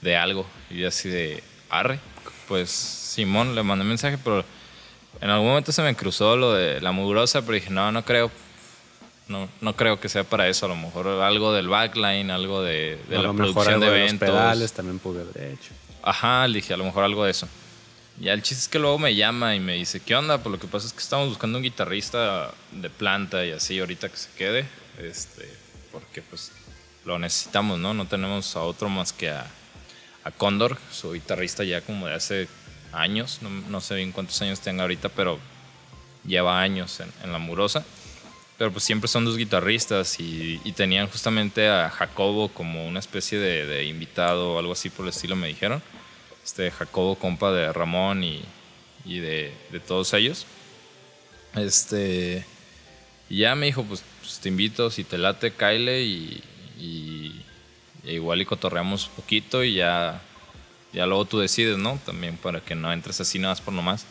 de algo. Y yo así de, arre. Pues Simón le mandé un mensaje, pero en algún momento se me cruzó lo de la mugrosa, pero dije, no, no creo. No, no creo que sea para eso. A lo mejor algo del backline, algo de, de a la producción de algo los eventos. pedales también pude haber hecho. Ajá, le dije, a lo mejor algo de eso. Ya el chiste es que luego me llama y me dice, ¿qué onda? Pues lo que pasa es que estamos buscando un guitarrista de planta y así ahorita que se quede. Este, porque pues lo necesitamos, ¿no? No tenemos a otro más que a, a Cóndor, su guitarrista ya como de hace años, no, no sé bien cuántos años tenga ahorita, pero lleva años en, la murosa. Pero pues siempre son dos guitarristas y, tenían justamente a Jacobo como una especie de, invitado o algo así por el estilo, me dijeron. Este Jacobo, compa de Ramón y, y de, de todos ellos. Este. Y ya me dijo, pues, pues, te invito, si te late, Kyle y igual y cotorreamos poquito y ya, ya luego tú decides, ¿no? También para que no entres así nada más por nomás.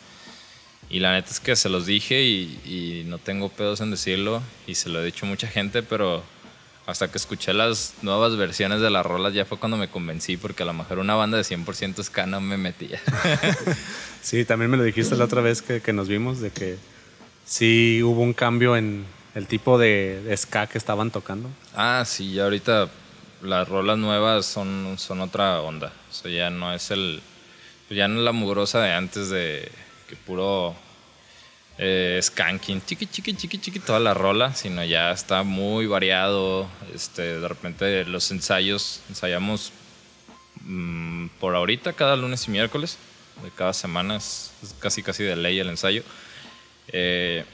Y la neta es que se los dije y, y no tengo pedos en decirlo y se lo he dicho a mucha gente, pero hasta que escuché las nuevas versiones de las rolas ya fue cuando me convencí porque a lo mejor una banda de 100% ska no me metía. Sí, también me lo dijiste la otra vez que, que nos vimos, de que sí hubo un cambio en el tipo de, de ska que estaban tocando. ah, sí, ya ahorita las rolas nuevas son, son otra onda. O sea, ya no es el... pues ya no es la mugrosa de antes de que puro eh, skanking, chiqui, chiqui, chiqui, chiqui, toda la rola, sino ya está muy variado. Este, de repente los ensayos, ensayamos mm, por ahorita cada lunes y miércoles. de cada semana, es, casi casi de ley el ensayo. Eh,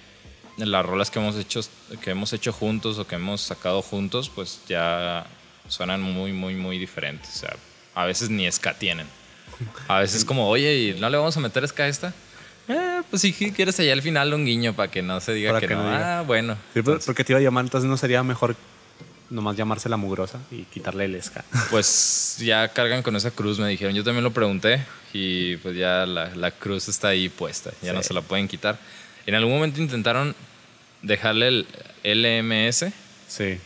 las rolas que hemos hecho que hemos hecho juntos o que hemos sacado juntos, pues ya suenan muy muy muy diferentes. O sea, a veces ni ska tienen. A veces como, oye, ¿y no le vamos a meter ska a esta? Eh, pues sí, quieres allá al final un guiño para que no se diga Para que, que no. diga. Ah, bueno. Sí, pero- porque te iba a llamar, entonces no sería mejor nomás llamarse la mugrosa y quitarle el esca. Pues ya cargan con esa cruz, me dijeron. Yo también lo pregunté y pues ya la, la cruz está ahí puesta, ya no se la pueden quitar. En algún momento intentaron dejarle el LMS Sí.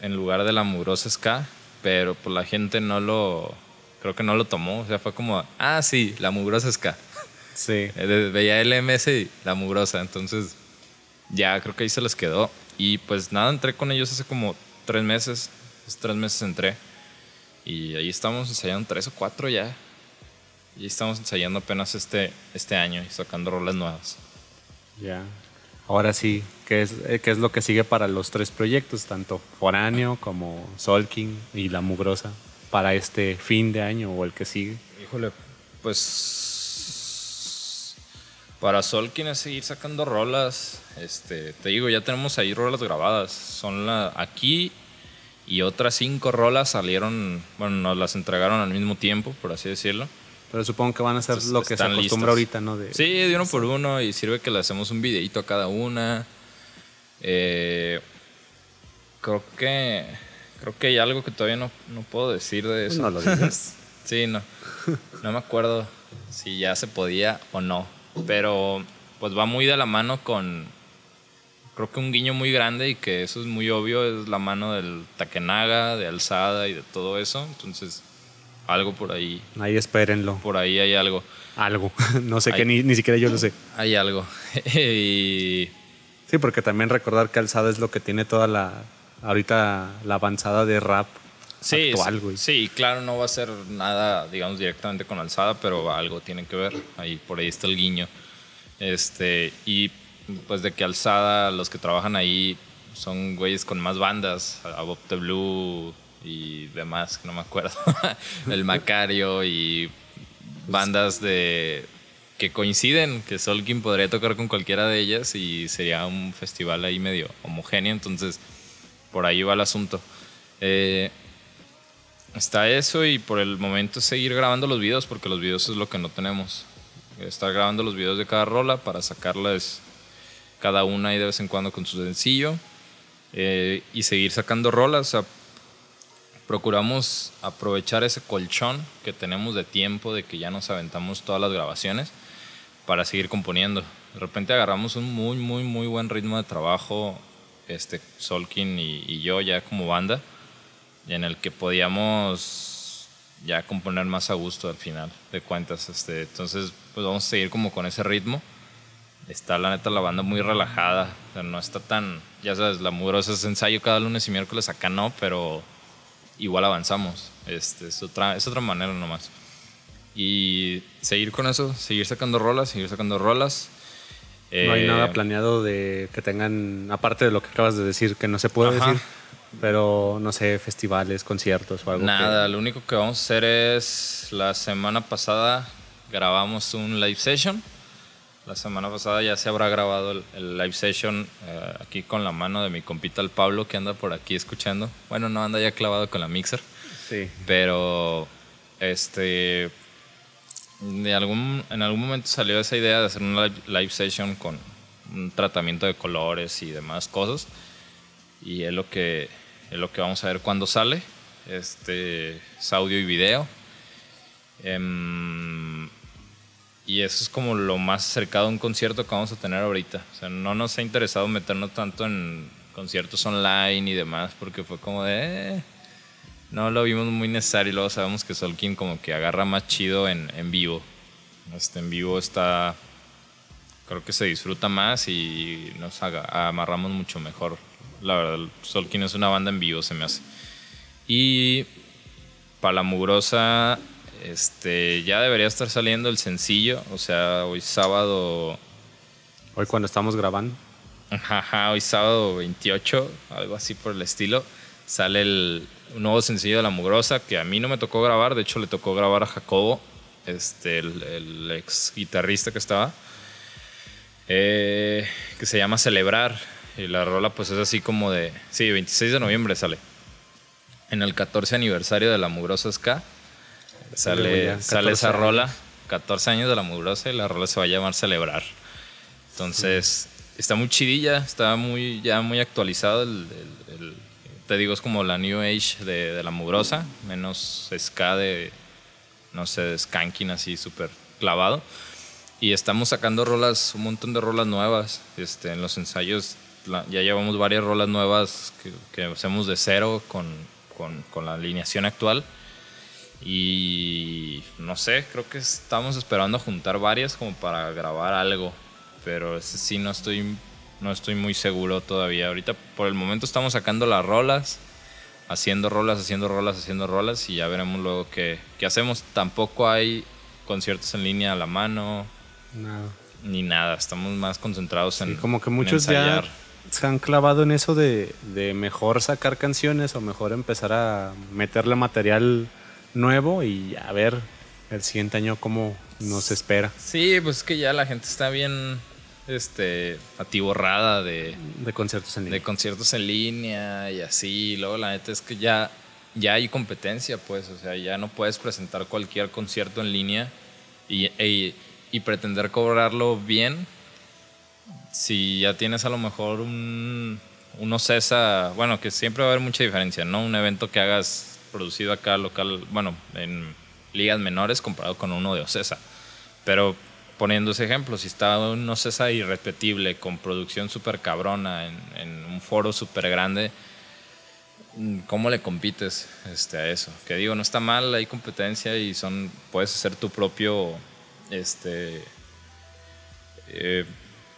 En lugar de la mugrosa ska, pero pues la gente no lo, creo que no lo tomó. O sea, fue como, ah, sí, la mugrosa ska. Sí. Eh, Veía LMS y la mugrosa, entonces ya creo que ahí se les quedó. Y pues nada, entré con ellos hace como tres meses, hace tres meses entré. Y ahí estamos ensayando tres o cuatro ya. Y estamos ensayando apenas este, este año y sacando rolas nuevas. Ya. Ahora sí, ¿qué es, eh, ¿qué es lo que sigue para los tres proyectos, tanto Foráneo como Solking y La Mugrosa, para este fin de año o el que sigue? Híjole, pues para Solkin es seguir sacando rolas. Este, te digo, ya tenemos ahí rolas grabadas. Son la aquí y otras cinco rolas salieron, bueno, nos las entregaron al mismo tiempo, por así decirlo. Pero supongo que van a ser Entonces, lo que se acostumbra ahorita, ¿no? De, Sí, de uno por uno y sirve que le hacemos un videito a cada una. Eh, creo que creo que hay algo que todavía no, no puedo decir de eso. No lo digas. Sí, no. No me acuerdo si ya se podía o no. Pero pues va muy de la mano con. Creo que un guiño muy grande y que eso es muy obvio es la mano del Takenaga, de Alzada y de todo eso. Entonces, algo por ahí. Ahí espérenlo. Por ahí hay algo. Algo. no sé Ahí. qué, ni, ni siquiera yo lo sé. Hay algo. y. Sí, porque también recordar que Alzada es lo que tiene toda la. Ahorita la avanzada de rap Sí, actual, sí, güey. sí, claro, no va a ser nada, digamos, directamente con alzada, pero algo tiene que ver. Ahí por ahí está el guiño. Este, y pues de que alzada, los que trabajan ahí son güeyes con más bandas, a Bob the Blue y demás, no me acuerdo. el Macario y bandas de que coinciden, que Solkin podría tocar con cualquiera de ellas y sería un festival ahí medio homogéneo, entonces por ahí va el asunto. Eh, está eso y por el momento seguir grabando los videos porque los videos es lo que no tenemos. Estar grabando los videos de cada rola para sacarlas cada una y de vez en cuando con su sencillo eh, y seguir sacando rolas. O sea, procuramos aprovechar ese colchón que tenemos de tiempo de que ya nos aventamos todas las grabaciones para seguir componiendo. De repente agarramos un muy, muy, muy buen ritmo de trabajo, este, Solkin y, y yo ya como banda, en el que podíamos ya componer más a gusto al final de cuentas. Este, entonces, pues vamos a seguir como con ese ritmo. Está la neta la banda muy relajada, o sea, no está tan, ya sabes, la mugrosa es ensayo cada lunes y miércoles, acá no, pero igual avanzamos. Este, es, otra, es otra manera nomás. Y seguir con eso, seguir sacando rolas, seguir sacando rolas. No hay Eh, nada planeado de que tengan, aparte de lo que acabas de decir, que no se puede Ajá. decir, pero no sé, festivales, conciertos o algo. Nada, que- lo único que vamos a hacer es la semana pasada grabamos un live session. La semana pasada ya se habrá grabado el, el live session eh, aquí con la mano de mi compita el Pablo que anda por aquí escuchando. Bueno, no anda ya clavado con la mixer, Sí. pero este de algún en algún momento salió esa idea de hacer una live, session con un tratamiento de colores y demás cosas y es lo que es lo que vamos a ver cuando sale este es audio y video Em, y eso es como lo más cercado a un concierto que vamos a tener ahorita o sea no nos ha interesado meternos tanto en conciertos online y demás porque fue como de eh, no lo vimos muy necesario y luego sabemos que Solkin como que agarra más chido en, en vivo este en vivo está creo que se disfruta más y nos aga- amarramos mucho mejor. La verdad, Solkin es una banda en vivo, se me hace. Y para la mugrosa, este, ya debería estar saliendo el sencillo, o sea, hoy sábado, Hoy cuando estamos grabando. ajá, hoy sábado 28, algo así por el estilo, sale el nuevo sencillo de la mugrosa que a mí no me tocó grabar, de hecho le tocó grabar a Jacobo. este, el, ex guitarrista que estaba, eh, que se llama Celebrar. Y la rola pues es así como de, sí, 26 de noviembre sale. En el 14 aniversario de la Mugrosa Ska sale, sale esa rola, 14 años de la Mugrosa y la rola se va a llamar Celebrar. Entonces, está muy chidilla, está muy, ya muy actualizado el, te digo, es como la New Age de, de la Mugrosa, menos ska de, no sé, de skanking así súper clavado. Y estamos sacando rolas, un montón de rolas nuevas. Este, en los ensayos ya llevamos varias rolas nuevas que, que hacemos de cero con, con, con, la alineación actual. Y no sé, creo que estamos esperando juntar varias como para grabar algo. Pero ese sí no estoy, no estoy muy seguro todavía. Ahorita por el momento estamos sacando las rolas haciendo rolas, haciendo rolas, haciendo rolas y ya veremos luego qué, qué hacemos. Tampoco hay conciertos en línea a la mano. Nada. Ni nada, estamos más concentrados en. como que muchos ya se han clavado en eso de, de, mejor sacar canciones o mejor empezar a meterle material nuevo y a ver el siguiente año cómo nos espera. Sí, pues es que ya la gente está bien este, atiborrada de, de conciertos en línea. De conciertos en línea y así. luego la neta es que ya, ya hay competencia, pues. O sea, ya no puedes presentar cualquier concierto en línea y, e, y pretender cobrarlo bien si ya tienes a lo mejor un, un Ocesa, bueno, que siempre va a haber mucha diferencia, ¿no? Un evento que hagas producido acá local, bueno, en ligas menores comparado con uno de Ocesa. Pero poniendo ese ejemplo, si está un Ocesa irrepetible con producción súper cabrona en, un foro súper grande, ¿cómo le compites este, a eso? Que digo, no está mal, hay competencia y son, puedes hacer tu propio este, eh,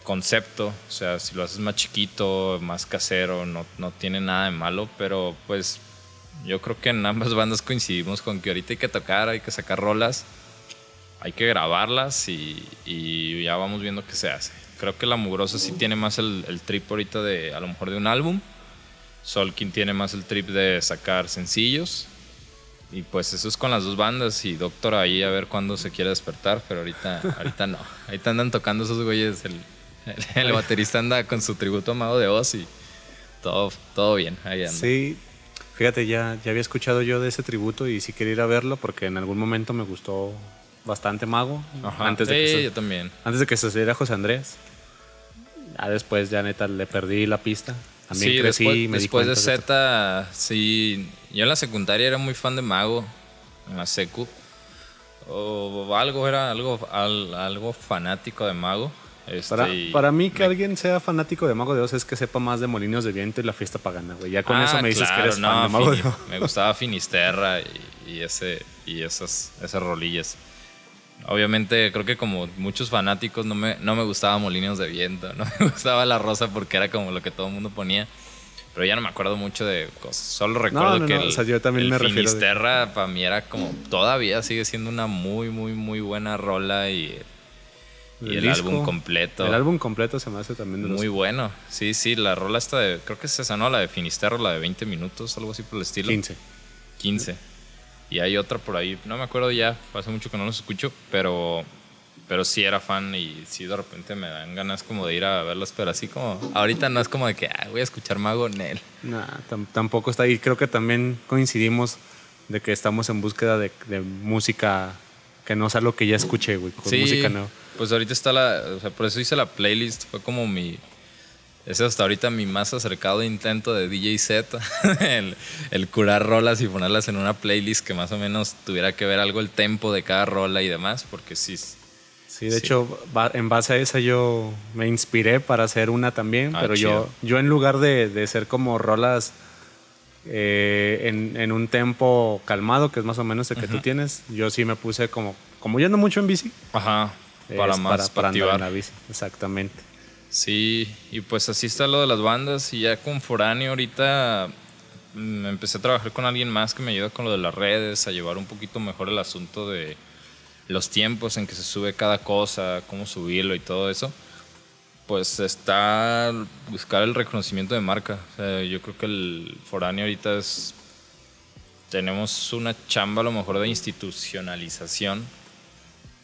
concepto, o sea, si lo haces más chiquito, más casero, no, no tiene nada de malo, pero pues yo creo que en ambas bandas coincidimos con que ahorita hay que tocar, hay que sacar rolas hay que grabarlas y, ya vamos viendo qué se hace. Creo que La Mugrosa sí tiene más el, trip ahorita de a lo mejor de un álbum. Solkin tiene más el trip de sacar sencillos. Y pues eso es con las dos bandas y Doctor ahí a ver cuándo se quiere despertar, pero ahorita, ahorita no. Ahorita andan tocando esos güeyes. El, el, baterista anda con su tributo amado de Oz y todo, todo bien. Ahí anda. Sí, fíjate, ya, ya había escuchado yo de ese tributo y sí quería ir a verlo porque en algún momento me gustó bastante mago. Antes de que yo también. Antes de que se sucediera José Andrés. Ya después, ya neta, le perdí la pista. También sí, crecí después, me después de Z, sí. Yo en la secundaria era muy fan de Mago, en la secu. O algo, era algo, algo fanático de Mago. Este, para, mí, que alguien sea fanático de Mago de Oz es que sepa más de Molinos de Viento y la fiesta pagana, güey. Ya con ah, eso me dices que eres fan de Mago de Oz. Me gustaba Finisterra y, ese, y esas, esas rolillas. Obviamente, creo que como muchos fanáticos no me, no me gustaba Molinos de Viento, no me gustaba La Rosa porque era como lo que todo el mundo ponía. Pero ya no me acuerdo mucho de cosas. Solo recuerdo que el, o sea, yo también me Finisterra para mí era como todavía sigue siendo una muy, muy, muy buena rola y, y el, álbum completo. El álbum completo se me hace también muy bueno. Sí, sí, la rola está de, creo que es esa, ¿no? La de Finisterra, la de 20 minutos, algo así por el estilo. 15. 15. Y hay otra por ahí, no me acuerdo ya, hace mucho que no los escucho, pero, pero sí era fan y sí de repente me dan ganas como de ir a verlos, pero así como, ahorita no es como de que voy a escuchar Mago Nel. No, tampoco está ahí. Creo que también coincidimos de que estamos en búsqueda de, música que no sea lo que ya escuché, güey, con música nueva. Pues ahorita está la, o sea, por eso hice la playlist, fue como mi, es hasta ahorita mi más acercado intento de DJ set, el, curar rolas y ponerlas en una playlist que más o menos tuviera que ver algo el tempo de cada rola y demás, porque sí. Sí, de hecho, en base a esa yo me inspiré para hacer una también, ah, pero yo, yo en lugar de, ser como rolas eh, en, un tempo calmado, que es más o menos el que tú tienes, yo sí me puse como, como yendo mucho en bici. Ajá, para más, para, andar en la bici, exactamente. Sí, y pues así está lo de las bandas y ya con Foráneo ahorita mm, empecé a trabajar con alguien más que me ayuda con lo de las redes, a llevar un poquito mejor el asunto de los tiempos en que se sube cada cosa, cómo subirlo y todo eso. Pues está buscar el reconocimiento de marca. yo creo que el foráneo ahorita es... Tenemos una chamba a lo mejor de institucionalización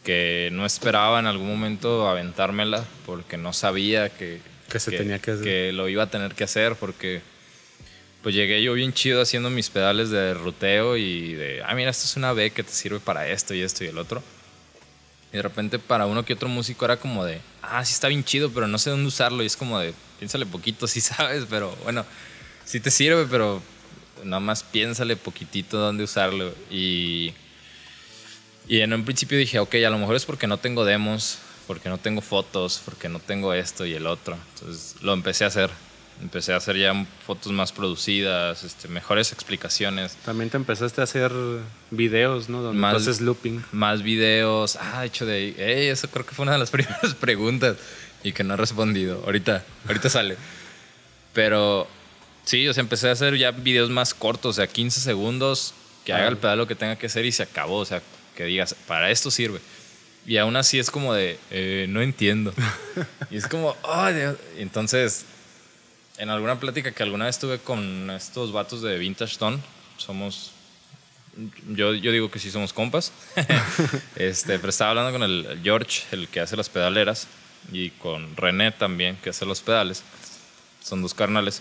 que no esperaba en algún momento aventármela porque no sabía que, Que se tenía que hacer. que lo iba a tener que hacer porque pues llegué yo bien chido haciendo mis pedales de ruteo y de, ah, mira, esto es una B que te sirve para esto y esto y el otro. Y de repente para uno que otro músico era como de, ah, sí está bien chido, pero no sé dónde usarlo. Y es como de, piénsale poquito, sí sabes, pero bueno, sí te sirve, pero nada más piénsale poquitito dónde usarlo. Y, y en un principio dije, ok, a lo mejor es porque no tengo demos, porque no tengo fotos, porque no tengo esto y el otro. Entonces lo empecé a hacer. Empecé a hacer ya fotos más producidas, este, mejores explicaciones. También te empezaste a hacer videos, ¿no? Donde Más- haces looping. más videos. Ah, de hecho de, hey, eso creo que fue una de las primeras preguntas y que no he respondido. Ahorita, ahorita sale. Pero sí, o sea, empecé a hacer ya videos más cortos, o sea, 15 segundos, que haga el pedal lo que tenga que hacer y se acabó, o sea, que digas, para esto sirve. Y aún así es como de, eh, no entiendo. y es como, oh, Dios. Entonces, en alguna plática que alguna vez tuve con estos vatos de Vintage Tone, somos yo, yo digo que sí somos compas. este, pero estaba hablando con el, el George, el que hace las pedaleras, y con René también, que hace los pedales. Son dos carnales.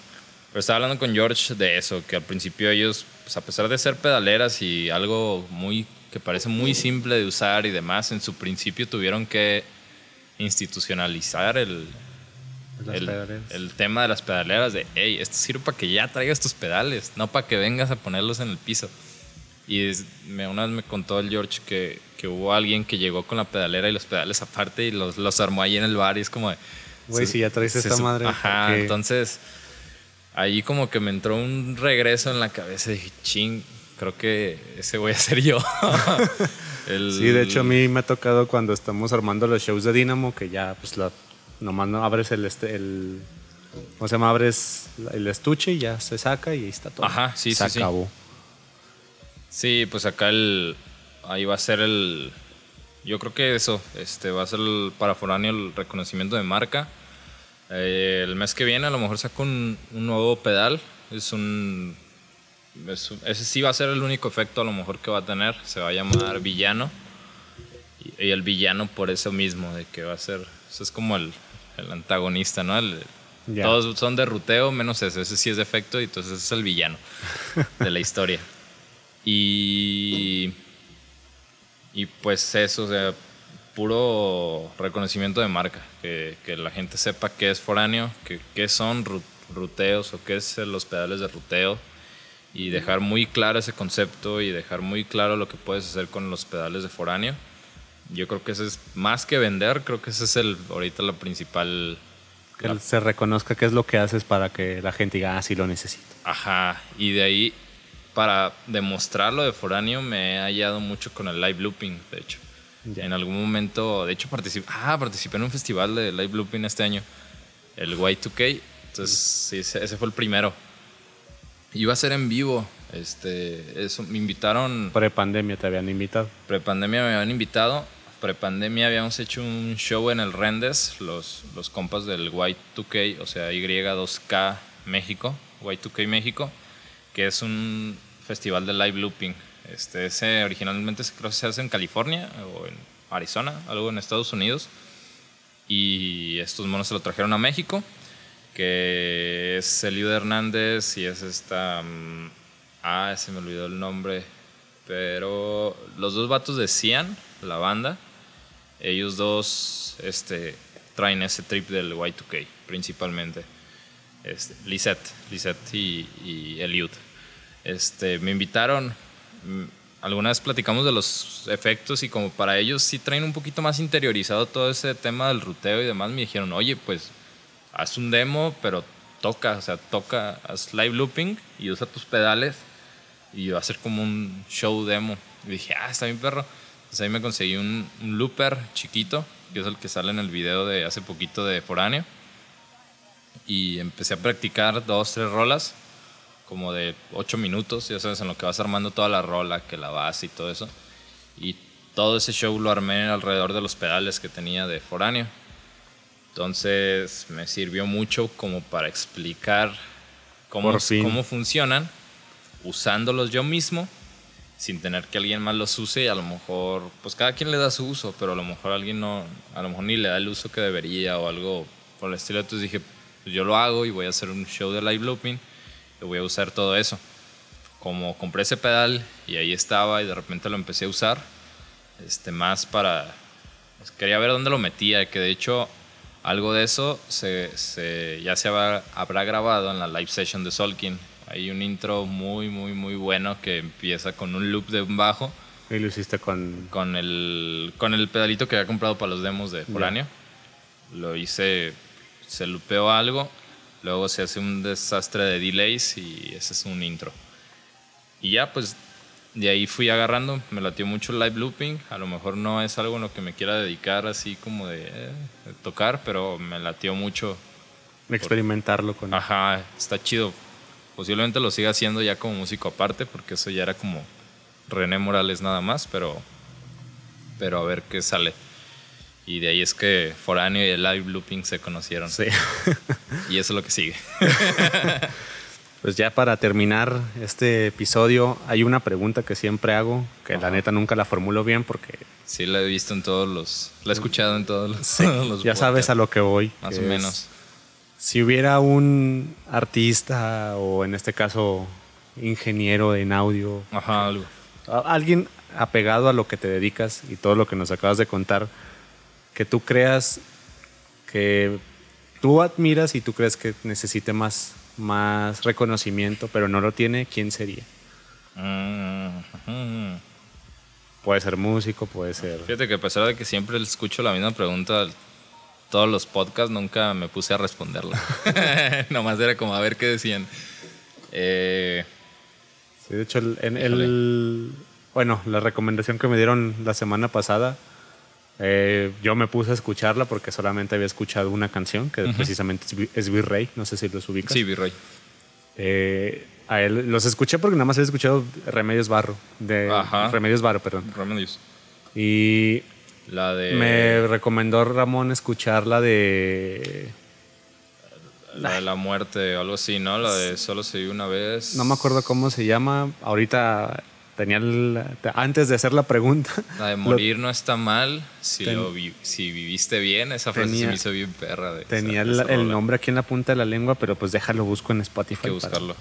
Pero estaba hablando con George de eso, que al principio ellos, pues a pesar de ser pedaleras y algo muy que parece muy simple de usar y demás, en su principio tuvieron que institucionalizar el, el, el tema de las pedaleras de, hey, esto sirve para que ya traigas tus pedales, no para que vengas a ponerlos en el piso. Y es- me, una vez me contó el George que, que hubo alguien que llegó con la pedalera y los pedales aparte y los, los armó ahí en el bar y es como. Güey, si ya traes se esta madre, Ajá, entonces ahí como que me entró un regreso en la cabeza y dije, ching, creo que ese voy a ser yo. El- Sí, de hecho a mí me ha tocado cuando estamos armando los shows de Dynamo que ya pues la, nomás no abres el, este, el ¿cómo se llama? Abres el estuche y ya se saca y ahí está todo. Ajá, sí, se sí, sí. acabó. Sí, pues acá el. Ahí va a ser el. Yo creo que eso. Este va a ser el para foráneo el reconocimiento de marca. Eh, el mes que viene a lo mejor saco un, un nuevo pedal. Es un. es ese sí va a ser el único efecto a lo mejor que va a tener. Se va a llamar villano. Y, y el villano por eso mismo, de que va a ser. Eso es como el, el antagonista, ¿no? El- Ya. Todos son de ruteo menos ese. Ese sí es de efecto y entonces ese es el villano de la historia. Y, y pues eso, o sea, puro reconocimiento de marca, que, que la gente sepa qué es foráneo, que, qué son ru- ruteos o qué es los pedales de ruteo y dejar muy claro ese concepto y dejar muy claro lo que puedes hacer con los pedales de foráneo. Yo creo que ese es más que vender, creo que ese es el ahorita la principal Que se reconozca qué es lo que haces para que la gente diga, ah, sí lo necesito. Ajá, y de ahí, para demostrarlo de foráneo, me he hallado mucho con el live looping, de hecho. Ya. En algún momento, de hecho, participé, ah, participé en un festival de live looping este año, el Y2K, entonces sí, ese, ese fue el primero. Iba a ser en vivo, este, eso, me invitaron, Pre-pandemia te habían invitado. prepandemia me habían invitado, prepandemia habíamos hecho un show en el Rendes, los, los compas del Y2K, o sea, Y2K México, Y2K México, que es un festival de live looping. Este, ese originalmente creo que se hace en California o en Arizona, algo en Estados Unidos. Y estos monos se lo trajeron a México, que es Eliud Hernández y es esta... mm, ah, se me olvidó el nombre. Pero los dos vatos de Cian, la banda, ellos dos este, traen ese trip del Y2K principalmente. Este, Lisette, Lisette y, y Eliud. Este, me invitaron, alguna vez platicamos de los efectos y como para ellos sí traen un poquito más interiorizado todo ese tema del ruteo y demás, me dijeron, oye, pues haz un demo, pero toca, o sea, toca, haz live looping y usa tus pedales y va a ser como un show demo. Y dije, ah, está bien perro. Entonces ahí me conseguí un, un looper chiquito, que es el que sale en el video de hace poquito de Foráneo. Y empecé a practicar dos, tres rolas, como de ocho minutos, ya sabes, en lo que vas armando toda la rola, que la base y todo eso. Y todo ese show lo armé alrededor de los pedales que tenía de Foráneo. Entonces me sirvió mucho como para explicar cómo, cómo funcionan, usándolos yo mismo sin tener que alguien más los use y a lo mejor, pues cada quien le da su uso, pero a lo mejor alguien no, a lo mejor ni le da el uso que debería o algo por el estilo. Entonces dije, pues yo lo hago y voy a hacer un show de live looping voy a usar todo eso. Como compré ese pedal y ahí estaba y de repente lo empecé a usar, este, más para, pues quería ver dónde lo metía, que de hecho algo de eso se, se, ya se habrá, habrá grabado en la live session de Solkin hay un intro muy, muy, muy bueno que empieza con un loop de un bajo. Y lo hiciste con... Con el, con el pedalito que había comprado para los demos de Foráneo. Lo hice, se lupeó algo, luego se hace un desastre de delays y ese es un intro. Y ya, pues de ahí fui agarrando, me latió mucho el live looping, a lo mejor no es algo en lo que me quiera dedicar así como de, eh, de tocar, pero me latió mucho. Experimentarlo con... Ajá, está chido Posiblemente lo siga haciendo ya como músico aparte, porque eso ya era como René Morales nada más, pero, pero a ver qué sale. Y de ahí es que Foráneo y el live looping se conocieron. Sí. y eso es lo que sigue. pues ya para terminar este episodio, hay una pregunta que siempre hago, que la neta nunca la formulo bien porque... Sí, la he visto en todos los... La he escuchado en todos los... ya sabes a lo que voy. Más o menos si hubiera un artista o en este caso ingeniero en audio, Ajá, algo. alguien apegado a lo que te dedicas y todo lo que nos acabas de contar, que tú creas que tú admiras y tú crees que necesite más, más reconocimiento, pero no lo tiene, ¿quién sería? Mm, puede ser músico, puede ser... Fíjate que a pesar de que siempre escucho la misma pregunta todos los podcasts nunca me puse a responderlo. Nomás era como a ver qué decían. Eh, sí, de hecho, el, bueno, la recomendación que me dieron la semana pasada, eh, yo me puse a escucharla porque solamente había escuchado una canción, que precisamente es Virrey, no sé si los ubicas. Sí, Virrey. Eh, a él los escuché porque nada más había escuchado Remedios Barro, de Remedios Barro, perdón. Remedios. Y la de. Me recomendó Ramón escuchar la de. La de la muerte o algo así, ¿no? La de solo se vive una vez. No me acuerdo cómo se llama. Ahorita tenía antes de hacer la pregunta. La de morir no está mal si, lo si viviste bien. Esa frase se me hizo bien perra. De tenía el, nombre aquí en la punta de la lengua, pero pues déjalo, busco en Spotify. Hay que buscarlo.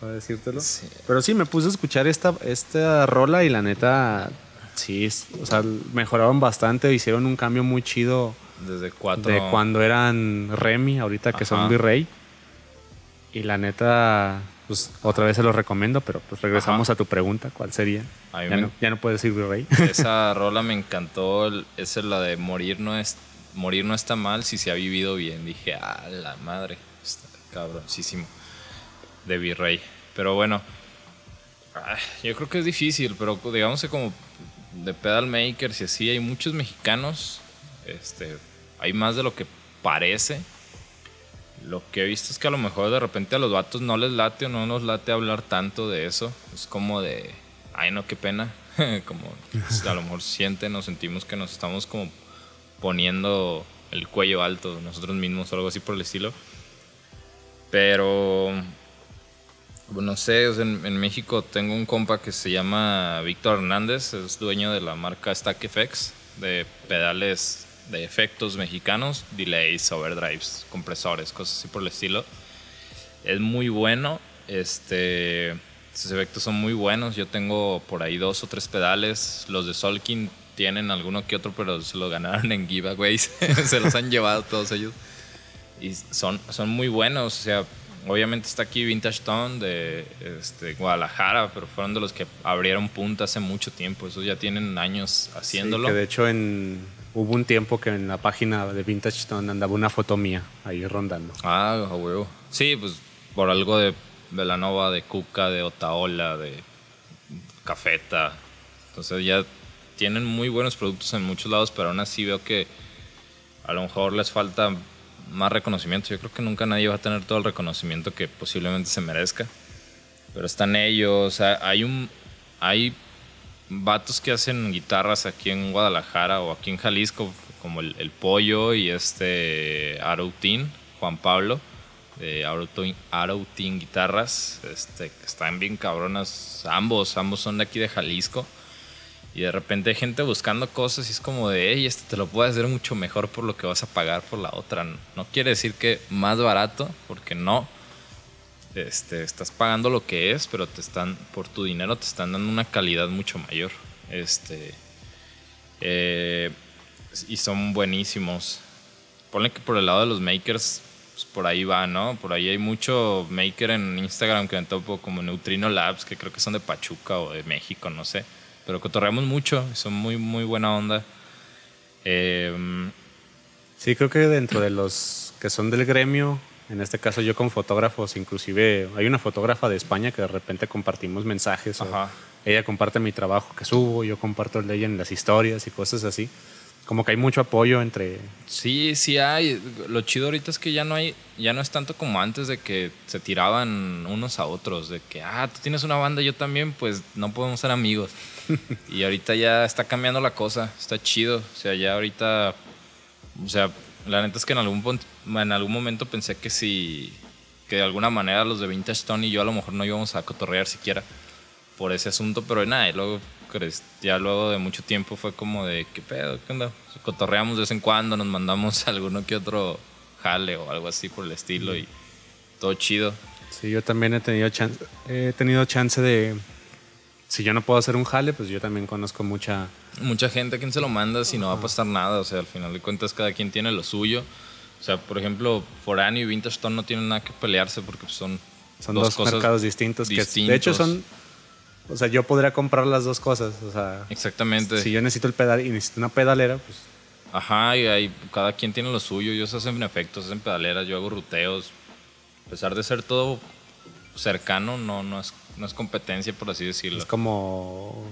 Para, decírtelo. Pero sí, me puse a escuchar esta, esta rola y la neta Sí, o sea, mejoraron bastante, hicieron un cambio muy chido. Desde cuatro. De cuando eran Remy, ahorita que son Virrey. Y la neta, pues otra vez se los recomiendo, pero pues regresamos a tu pregunta, ¿cuál sería? Ya, no, ya, no, puedes decir Virrey. Esa rola me encantó, esa es la de morir no es morir no está mal si se ha vivido bien. Dije, ah, la madre, está cabroncísimo de Virrey. Pero bueno, yo creo que es difícil, pero digamos que como de pedal makers y así, hay muchos mexicanos. Este, hay más de lo que parece. Lo que he visto es que a lo mejor de repente a los vatos no les late o no nos late hablar tanto de eso. Es como de, ay no, qué pena. como a lo mejor sienten o sentimos que nos estamos como poniendo el cuello alto nosotros mismos o algo así por el estilo. Pero bueno, no sé, en, México tengo un compa que se llama Víctor Hernández, es dueño de la marca Stack FX, de pedales de efectos mexicanos, delays, overdrives, compresores, cosas así por el estilo. Es muy bueno, este, sus efectos son muy buenos. Yo tengo por ahí dos o tres pedales. Los de Solkin tienen alguno que otro, pero se los ganaron en giveaways. se los han llevado todos ellos. Y son, son muy buenos, o sea, obviamente está aquí Vintage Tone de este, Guadalajara, pero fueron de los que abrieron punta hace mucho tiempo. Esos ya tienen años haciéndolo. que de hecho en, hubo un tiempo que en la página de Vintage Tone andaba una foto mía ahí rondando. Ah, huevo. Sí, pues por algo de Velanova, de Cuca, de Otaola, de Cafeta. Entonces ya tienen muy buenos productos en muchos lados, pero aún así veo que a lo mejor les falta más reconocimiento. Yo creo que nunca nadie va a tener todo el reconocimiento que posiblemente se merezca. Pero están ellos. Hay un. Hay vatos que hacen guitarras aquí en Guadalajara o aquí en Jalisco, como el, Pollo y este Aroutín, Juan Pablo. de Aurotin Guitarras, este, están bien cabronas, ambos, ambos son de aquí de Jalisco. Y de repente hay gente buscando cosas y es como de, hey, este te lo puedo hacer mucho mejor por lo que vas a pagar por la otra. No quiere decir que más barato, porque no. Este, estás pagando lo que es, pero te están, por tu dinero te están dando una calidad mucho mayor. Este, eh, y son buenísimos. Ponle que por el lado de los makers, pues por ahí va, ¿no? Por ahí hay mucho maker en Instagram que me topo como Neutrino Labs, que creo que son de Pachuca o de México, no sé pero cotorreamos mucho, son muy, muy buena onda. Em, sí, creo que dentro de los que son del gremio, en este caso yo con fotógrafos, inclusive hay una fotógrafa de España que de repente compartimos mensajes. ella comparte mi trabajo que subo, yo comparto el de ella en las historias y cosas así. Como que hay mucho apoyo entre sí sí hay. Lo chido ahorita es que ya no hay ya no es tanto como antes de que se tiraban unos a otros de que ah tú tienes una banda yo también pues no podemos ser amigos y ahorita ya está cambiando la cosa está chido. O sea ya ahorita o sea la neta es que en algún en algún momento pensé que si que de alguna manera los de Vintage Stone y yo a lo mejor no íbamos a cotorrear siquiera por ese asunto pero nada y luego ya luego de mucho tiempo fue como de, ¿qué pedo? ¿Qué onda? Cotorreamos de vez en cuando, nos mandamos alguno que otro jale o algo así por el estilo y todo chido. Sí, yo también he tenido chance, he tenido chance de, si yo no puedo hacer un jale, pues yo también conozco mucha... Mucha gente a quien se lo manda si no va a pasar nada, o sea, al final de cuentas cada quien tiene lo suyo. O sea, por ejemplo, Forani y Vintage Stone no tienen nada que pelearse porque son, son dos, mercados distintos, distintos. Que de hecho son o sea, yo podría comprar las dos cosas. O sea, exactamente. Si yo necesito el pedal y necesito una pedalera, pues. Ajá, y ahí cada quien tiene lo suyo. Ellos hacen efectos, hacen pedaleras, yo hago ruteos. A pesar de ser todo cercano, no, no, es, no es competencia, por así decirlo. Es como.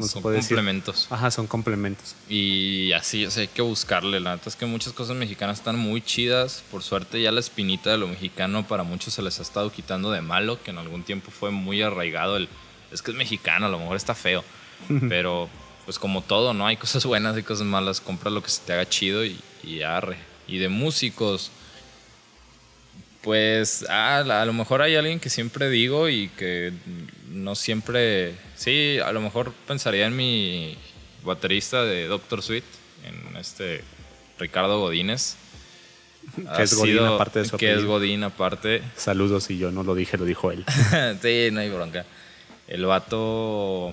Son complementos. Ajá, son complementos. Y así, o sea, hay que buscarle. La neta es que muchas cosas mexicanas están muy chidas. Por suerte, ya la espinita de lo mexicano para muchos se les ha estado quitando de malo, que en algún tiempo fue muy arraigado el es que es mexicano, a lo mejor está feo. Pero pues como todo, ¿no? Hay cosas buenas y cosas malas. Compra lo que se te haga chido y, y arre. Y de músicos, pues ah, a lo mejor hay alguien que siempre digo y que no siempre... Sí, a lo mejor pensaría en mi baterista de Doctor Sweet, en este Ricardo Godínez. Que es Godín aparte de su Que es Godín aparte. Saludos y yo no lo dije, lo dijo él. sí, no hay bronca. El vato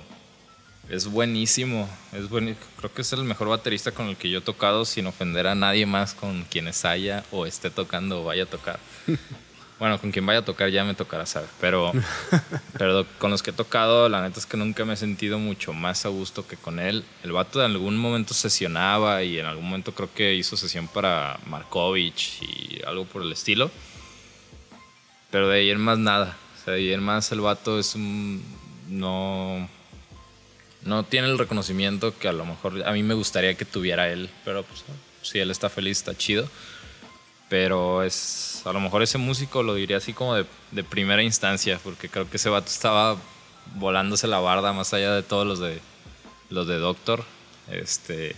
es buenísimo. Es Creo que es el mejor baterista con el que yo he tocado sin ofender a nadie más con quienes haya o esté tocando o vaya a tocar. bueno, con quien vaya a tocar ya me tocará saber. Pero, pero con los que he tocado, la neta es que nunca me he sentido mucho más a gusto que con él. El vato en algún momento sesionaba y en algún momento creo que hizo sesión para Markovich y algo por el estilo. Pero de ahí en más nada. O sea, de ahí en más el vato es un no, no tiene el reconocimiento que a lo mejor a mí me gustaría que tuviera él, pero pues, si él está feliz, está chido. Pero es, a lo mejor ese músico lo diría así como de, primera instancia, porque creo que ese vato estaba volándose la barda más allá de todos los de, los de Doctor. Este,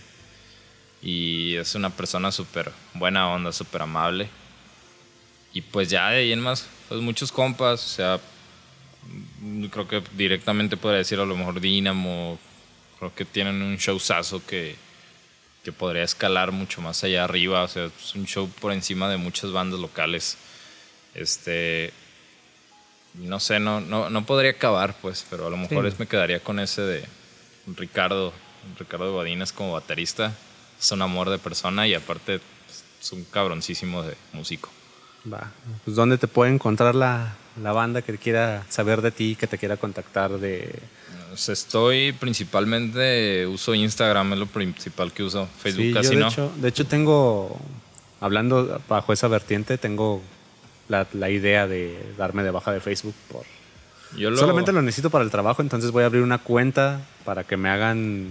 y es una persona súper buena onda, súper amable. Y pues ya de ahí en más, pues muchos compas, o sea, creo que directamente podría decir a lo mejor Dynamo, creo que tienen un showzazo que, que podría escalar mucho más allá arriba, o sea, es un show por encima de muchas bandas locales. Este, no sé, no, no, no podría acabar, pues, pero a lo mejor es, me quedaría con ese de Ricardo, Ricardo Godínez como baterista. Es un amor de persona y aparte es un cabroncísimo de músico. Va. Pues, ¿Dónde te puede encontrar la, la banda que quiera saber de ti, que te quiera contactar de... Estoy principalmente, uso Instagram, es lo principal que uso, Facebook casi de no. Hecho, de hecho tengo, hablando bajo esa vertiente, tengo la, la idea de darme de baja de Facebook por... Yo Solamente lo necesito para el trabajo, entonces voy a abrir una cuenta para que me hagan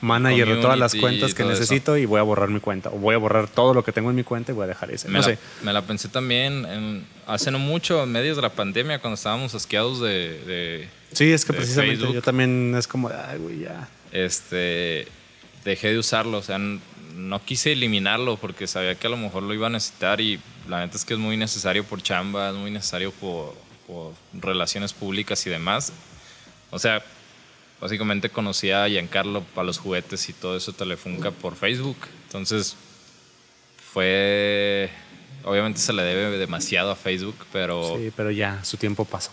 Manager de todas las cuentas que necesito y voy a borrar mi cuenta. O voy a borrar todo lo que tengo en mi cuenta y voy a dejar ese. Me, no la, me la pensé también en, hace no mucho, en medios de la pandemia, cuando estábamos asqueados de, Sí, es que precisamente yo también es como, ay, güey, ya. Este, dejé de usarlo, o sea, no quise eliminarlo porque sabía que a lo mejor lo iba a necesitar y la neta es que es muy necesario por chamba, es muy necesario por, por relaciones públicas y demás. O sea, básicamente conocí a Giancarlo para los juguetes y todo eso Telefunca por Facebook. Entonces, fue. Obviamente se le debe demasiado a Facebook, pero. Sí, pero ya, su tiempo pasó.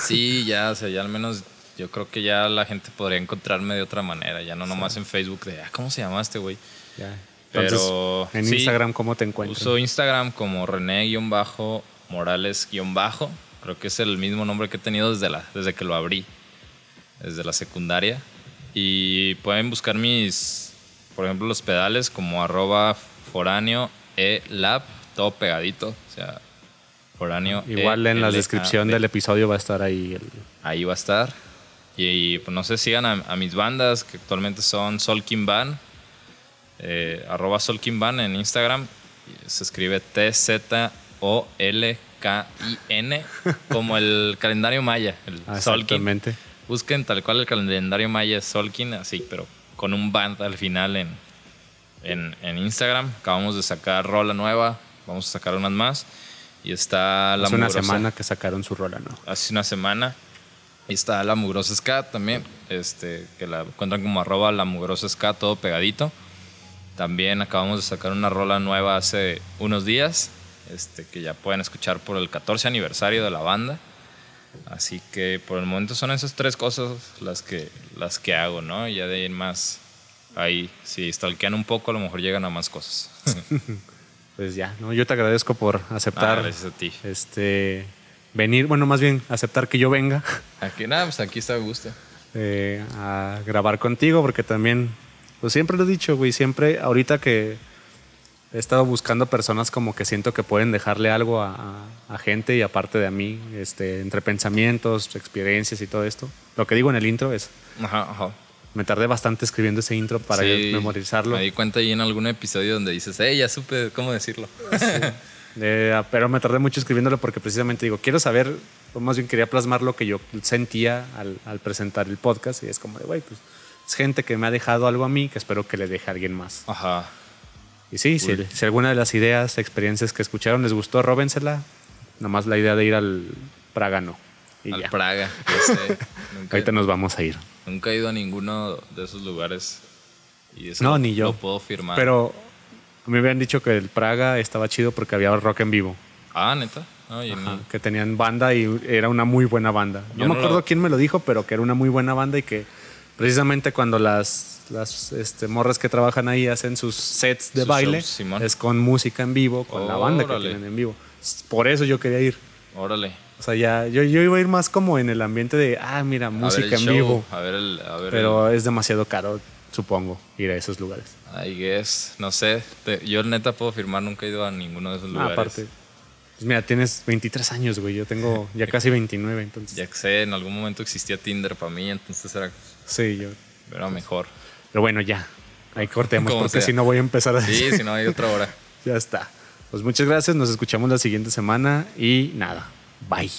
Sí, ya, o sea, ya al menos yo creo que ya la gente podría encontrarme de otra manera, ya no nomás en Facebook de, ah, ¿cómo se llama este güey? Ya. Pero en sí, Instagram, ¿cómo te encuentras? Uso Instagram como René-Morales-bajo. Creo que es el mismo nombre que he tenido desde, la, desde que lo abrí, desde la secundaria. Y pueden buscar mis, por ejemplo, los pedales como arroba foráneo e lab, todo pegadito. O sea, foráneo. Igual en la descripción del episodio va a estar ahí el, Ahí va a estar. Y, pues no sé, sigan a, a mis bandas que actualmente son Solkin Band, eh, arroba en Instagram. Se escribe T-Z-O-L-K-I-N, como el calendario maya, el Ah, Solkin. Busquen tal cual el calendario maya Solkin, así, pero con un band al final en, en, en Instagram. Acabamos de sacar rola nueva, vamos a sacar unas más. Y está la Hace una mugrosa- semana que sacaron su rola, ¿no? hace una semana. Y está la mugrosa ska también, este, que la encuentran como arroba la mugrosa ska, todo pegadito. También acabamos de sacar una rola nueva hace unos días, este, que ya pueden escuchar por el 14 aniversario de la banda. Así que por el momento son esas tres cosas las que, las que hago, ¿no? Y ya de ahí en más, ahí, si stalkean un poco, a lo mejor llegan a más cosas. Pues ya, ¿no? Yo te agradezco por Ah, aceptar gracias a ti. este venir, bueno, más bien aceptar que yo venga Aquí, nada, pues aquí está a gusto. eh, a grabar contigo, porque también, pues siempre lo he dicho, güey, siempre, ahorita que he estado buscando personas como que siento que pueden dejarle algo a, a- a gente y aparte de a mí, este, entre pensamientos, experiencias y todo esto. Lo que digo en el intro es, Ajá, ajá. Me tardé bastante escribiendo ese intro para Sí, memorizarlo. Me di cuenta ahí en algún episodio donde dices, eh, ya supe cómo decirlo. Eh, pero me tardé mucho escribiéndolo porque precisamente digo, quiero saber, o más bien quería plasmar lo que yo sentía al, al presentar el podcast y es como de, güey, pues es gente que me ha dejado algo a mí que espero que le deje a alguien más. Ajá. Y sí, si, si alguna de las ideas, experiencias que escucharon les gustó, róbensela. Nomás la idea de ir al Praga no. Y Al ya. Praga, ya sé. Nunca, Ahorita nos vamos a ir. Nunca he ido a ninguno de esos lugares. Y eso No, ni yo. Lo puedo firmar. Pero me habían dicho que el Praga estaba chido porque había rock en vivo. Ah, neta. No, Ajá, que tenían banda y era una muy buena banda. No Yo me no acuerdo lo- quién me lo dijo, pero que era una muy buena banda y que precisamente cuando las, las este, morras que trabajan ahí hacen sus sets de Sus baile, shows, es con música en vivo, con la banda que Órale. tienen en vivo. Por eso yo quería ir. Órale. O sea, ya, yo, yo iba a ir más como en el ambiente de, ah, mira, música en show, vivo. A ver el. A ver Pero es demasiado caro, supongo, ir a esos lugares. I guess. No sé. Te- yo neta puedo firmar, nunca he ido a ninguno de esos Ah, lugares. aparte. Pues mira, tienes 23 años, güey. Yo tengo ya casi 29, entonces. Ya que sé, en algún momento existía Tinder para mí, entonces era, Sí, yo. era mejor. Pero bueno, ya. Ahí cortemos, Como porque si no voy a empezar a Sí, si no hay otra hora. Ya está. Pues muchas gracias. Nos escuchamos la siguiente semana y nada. Bye.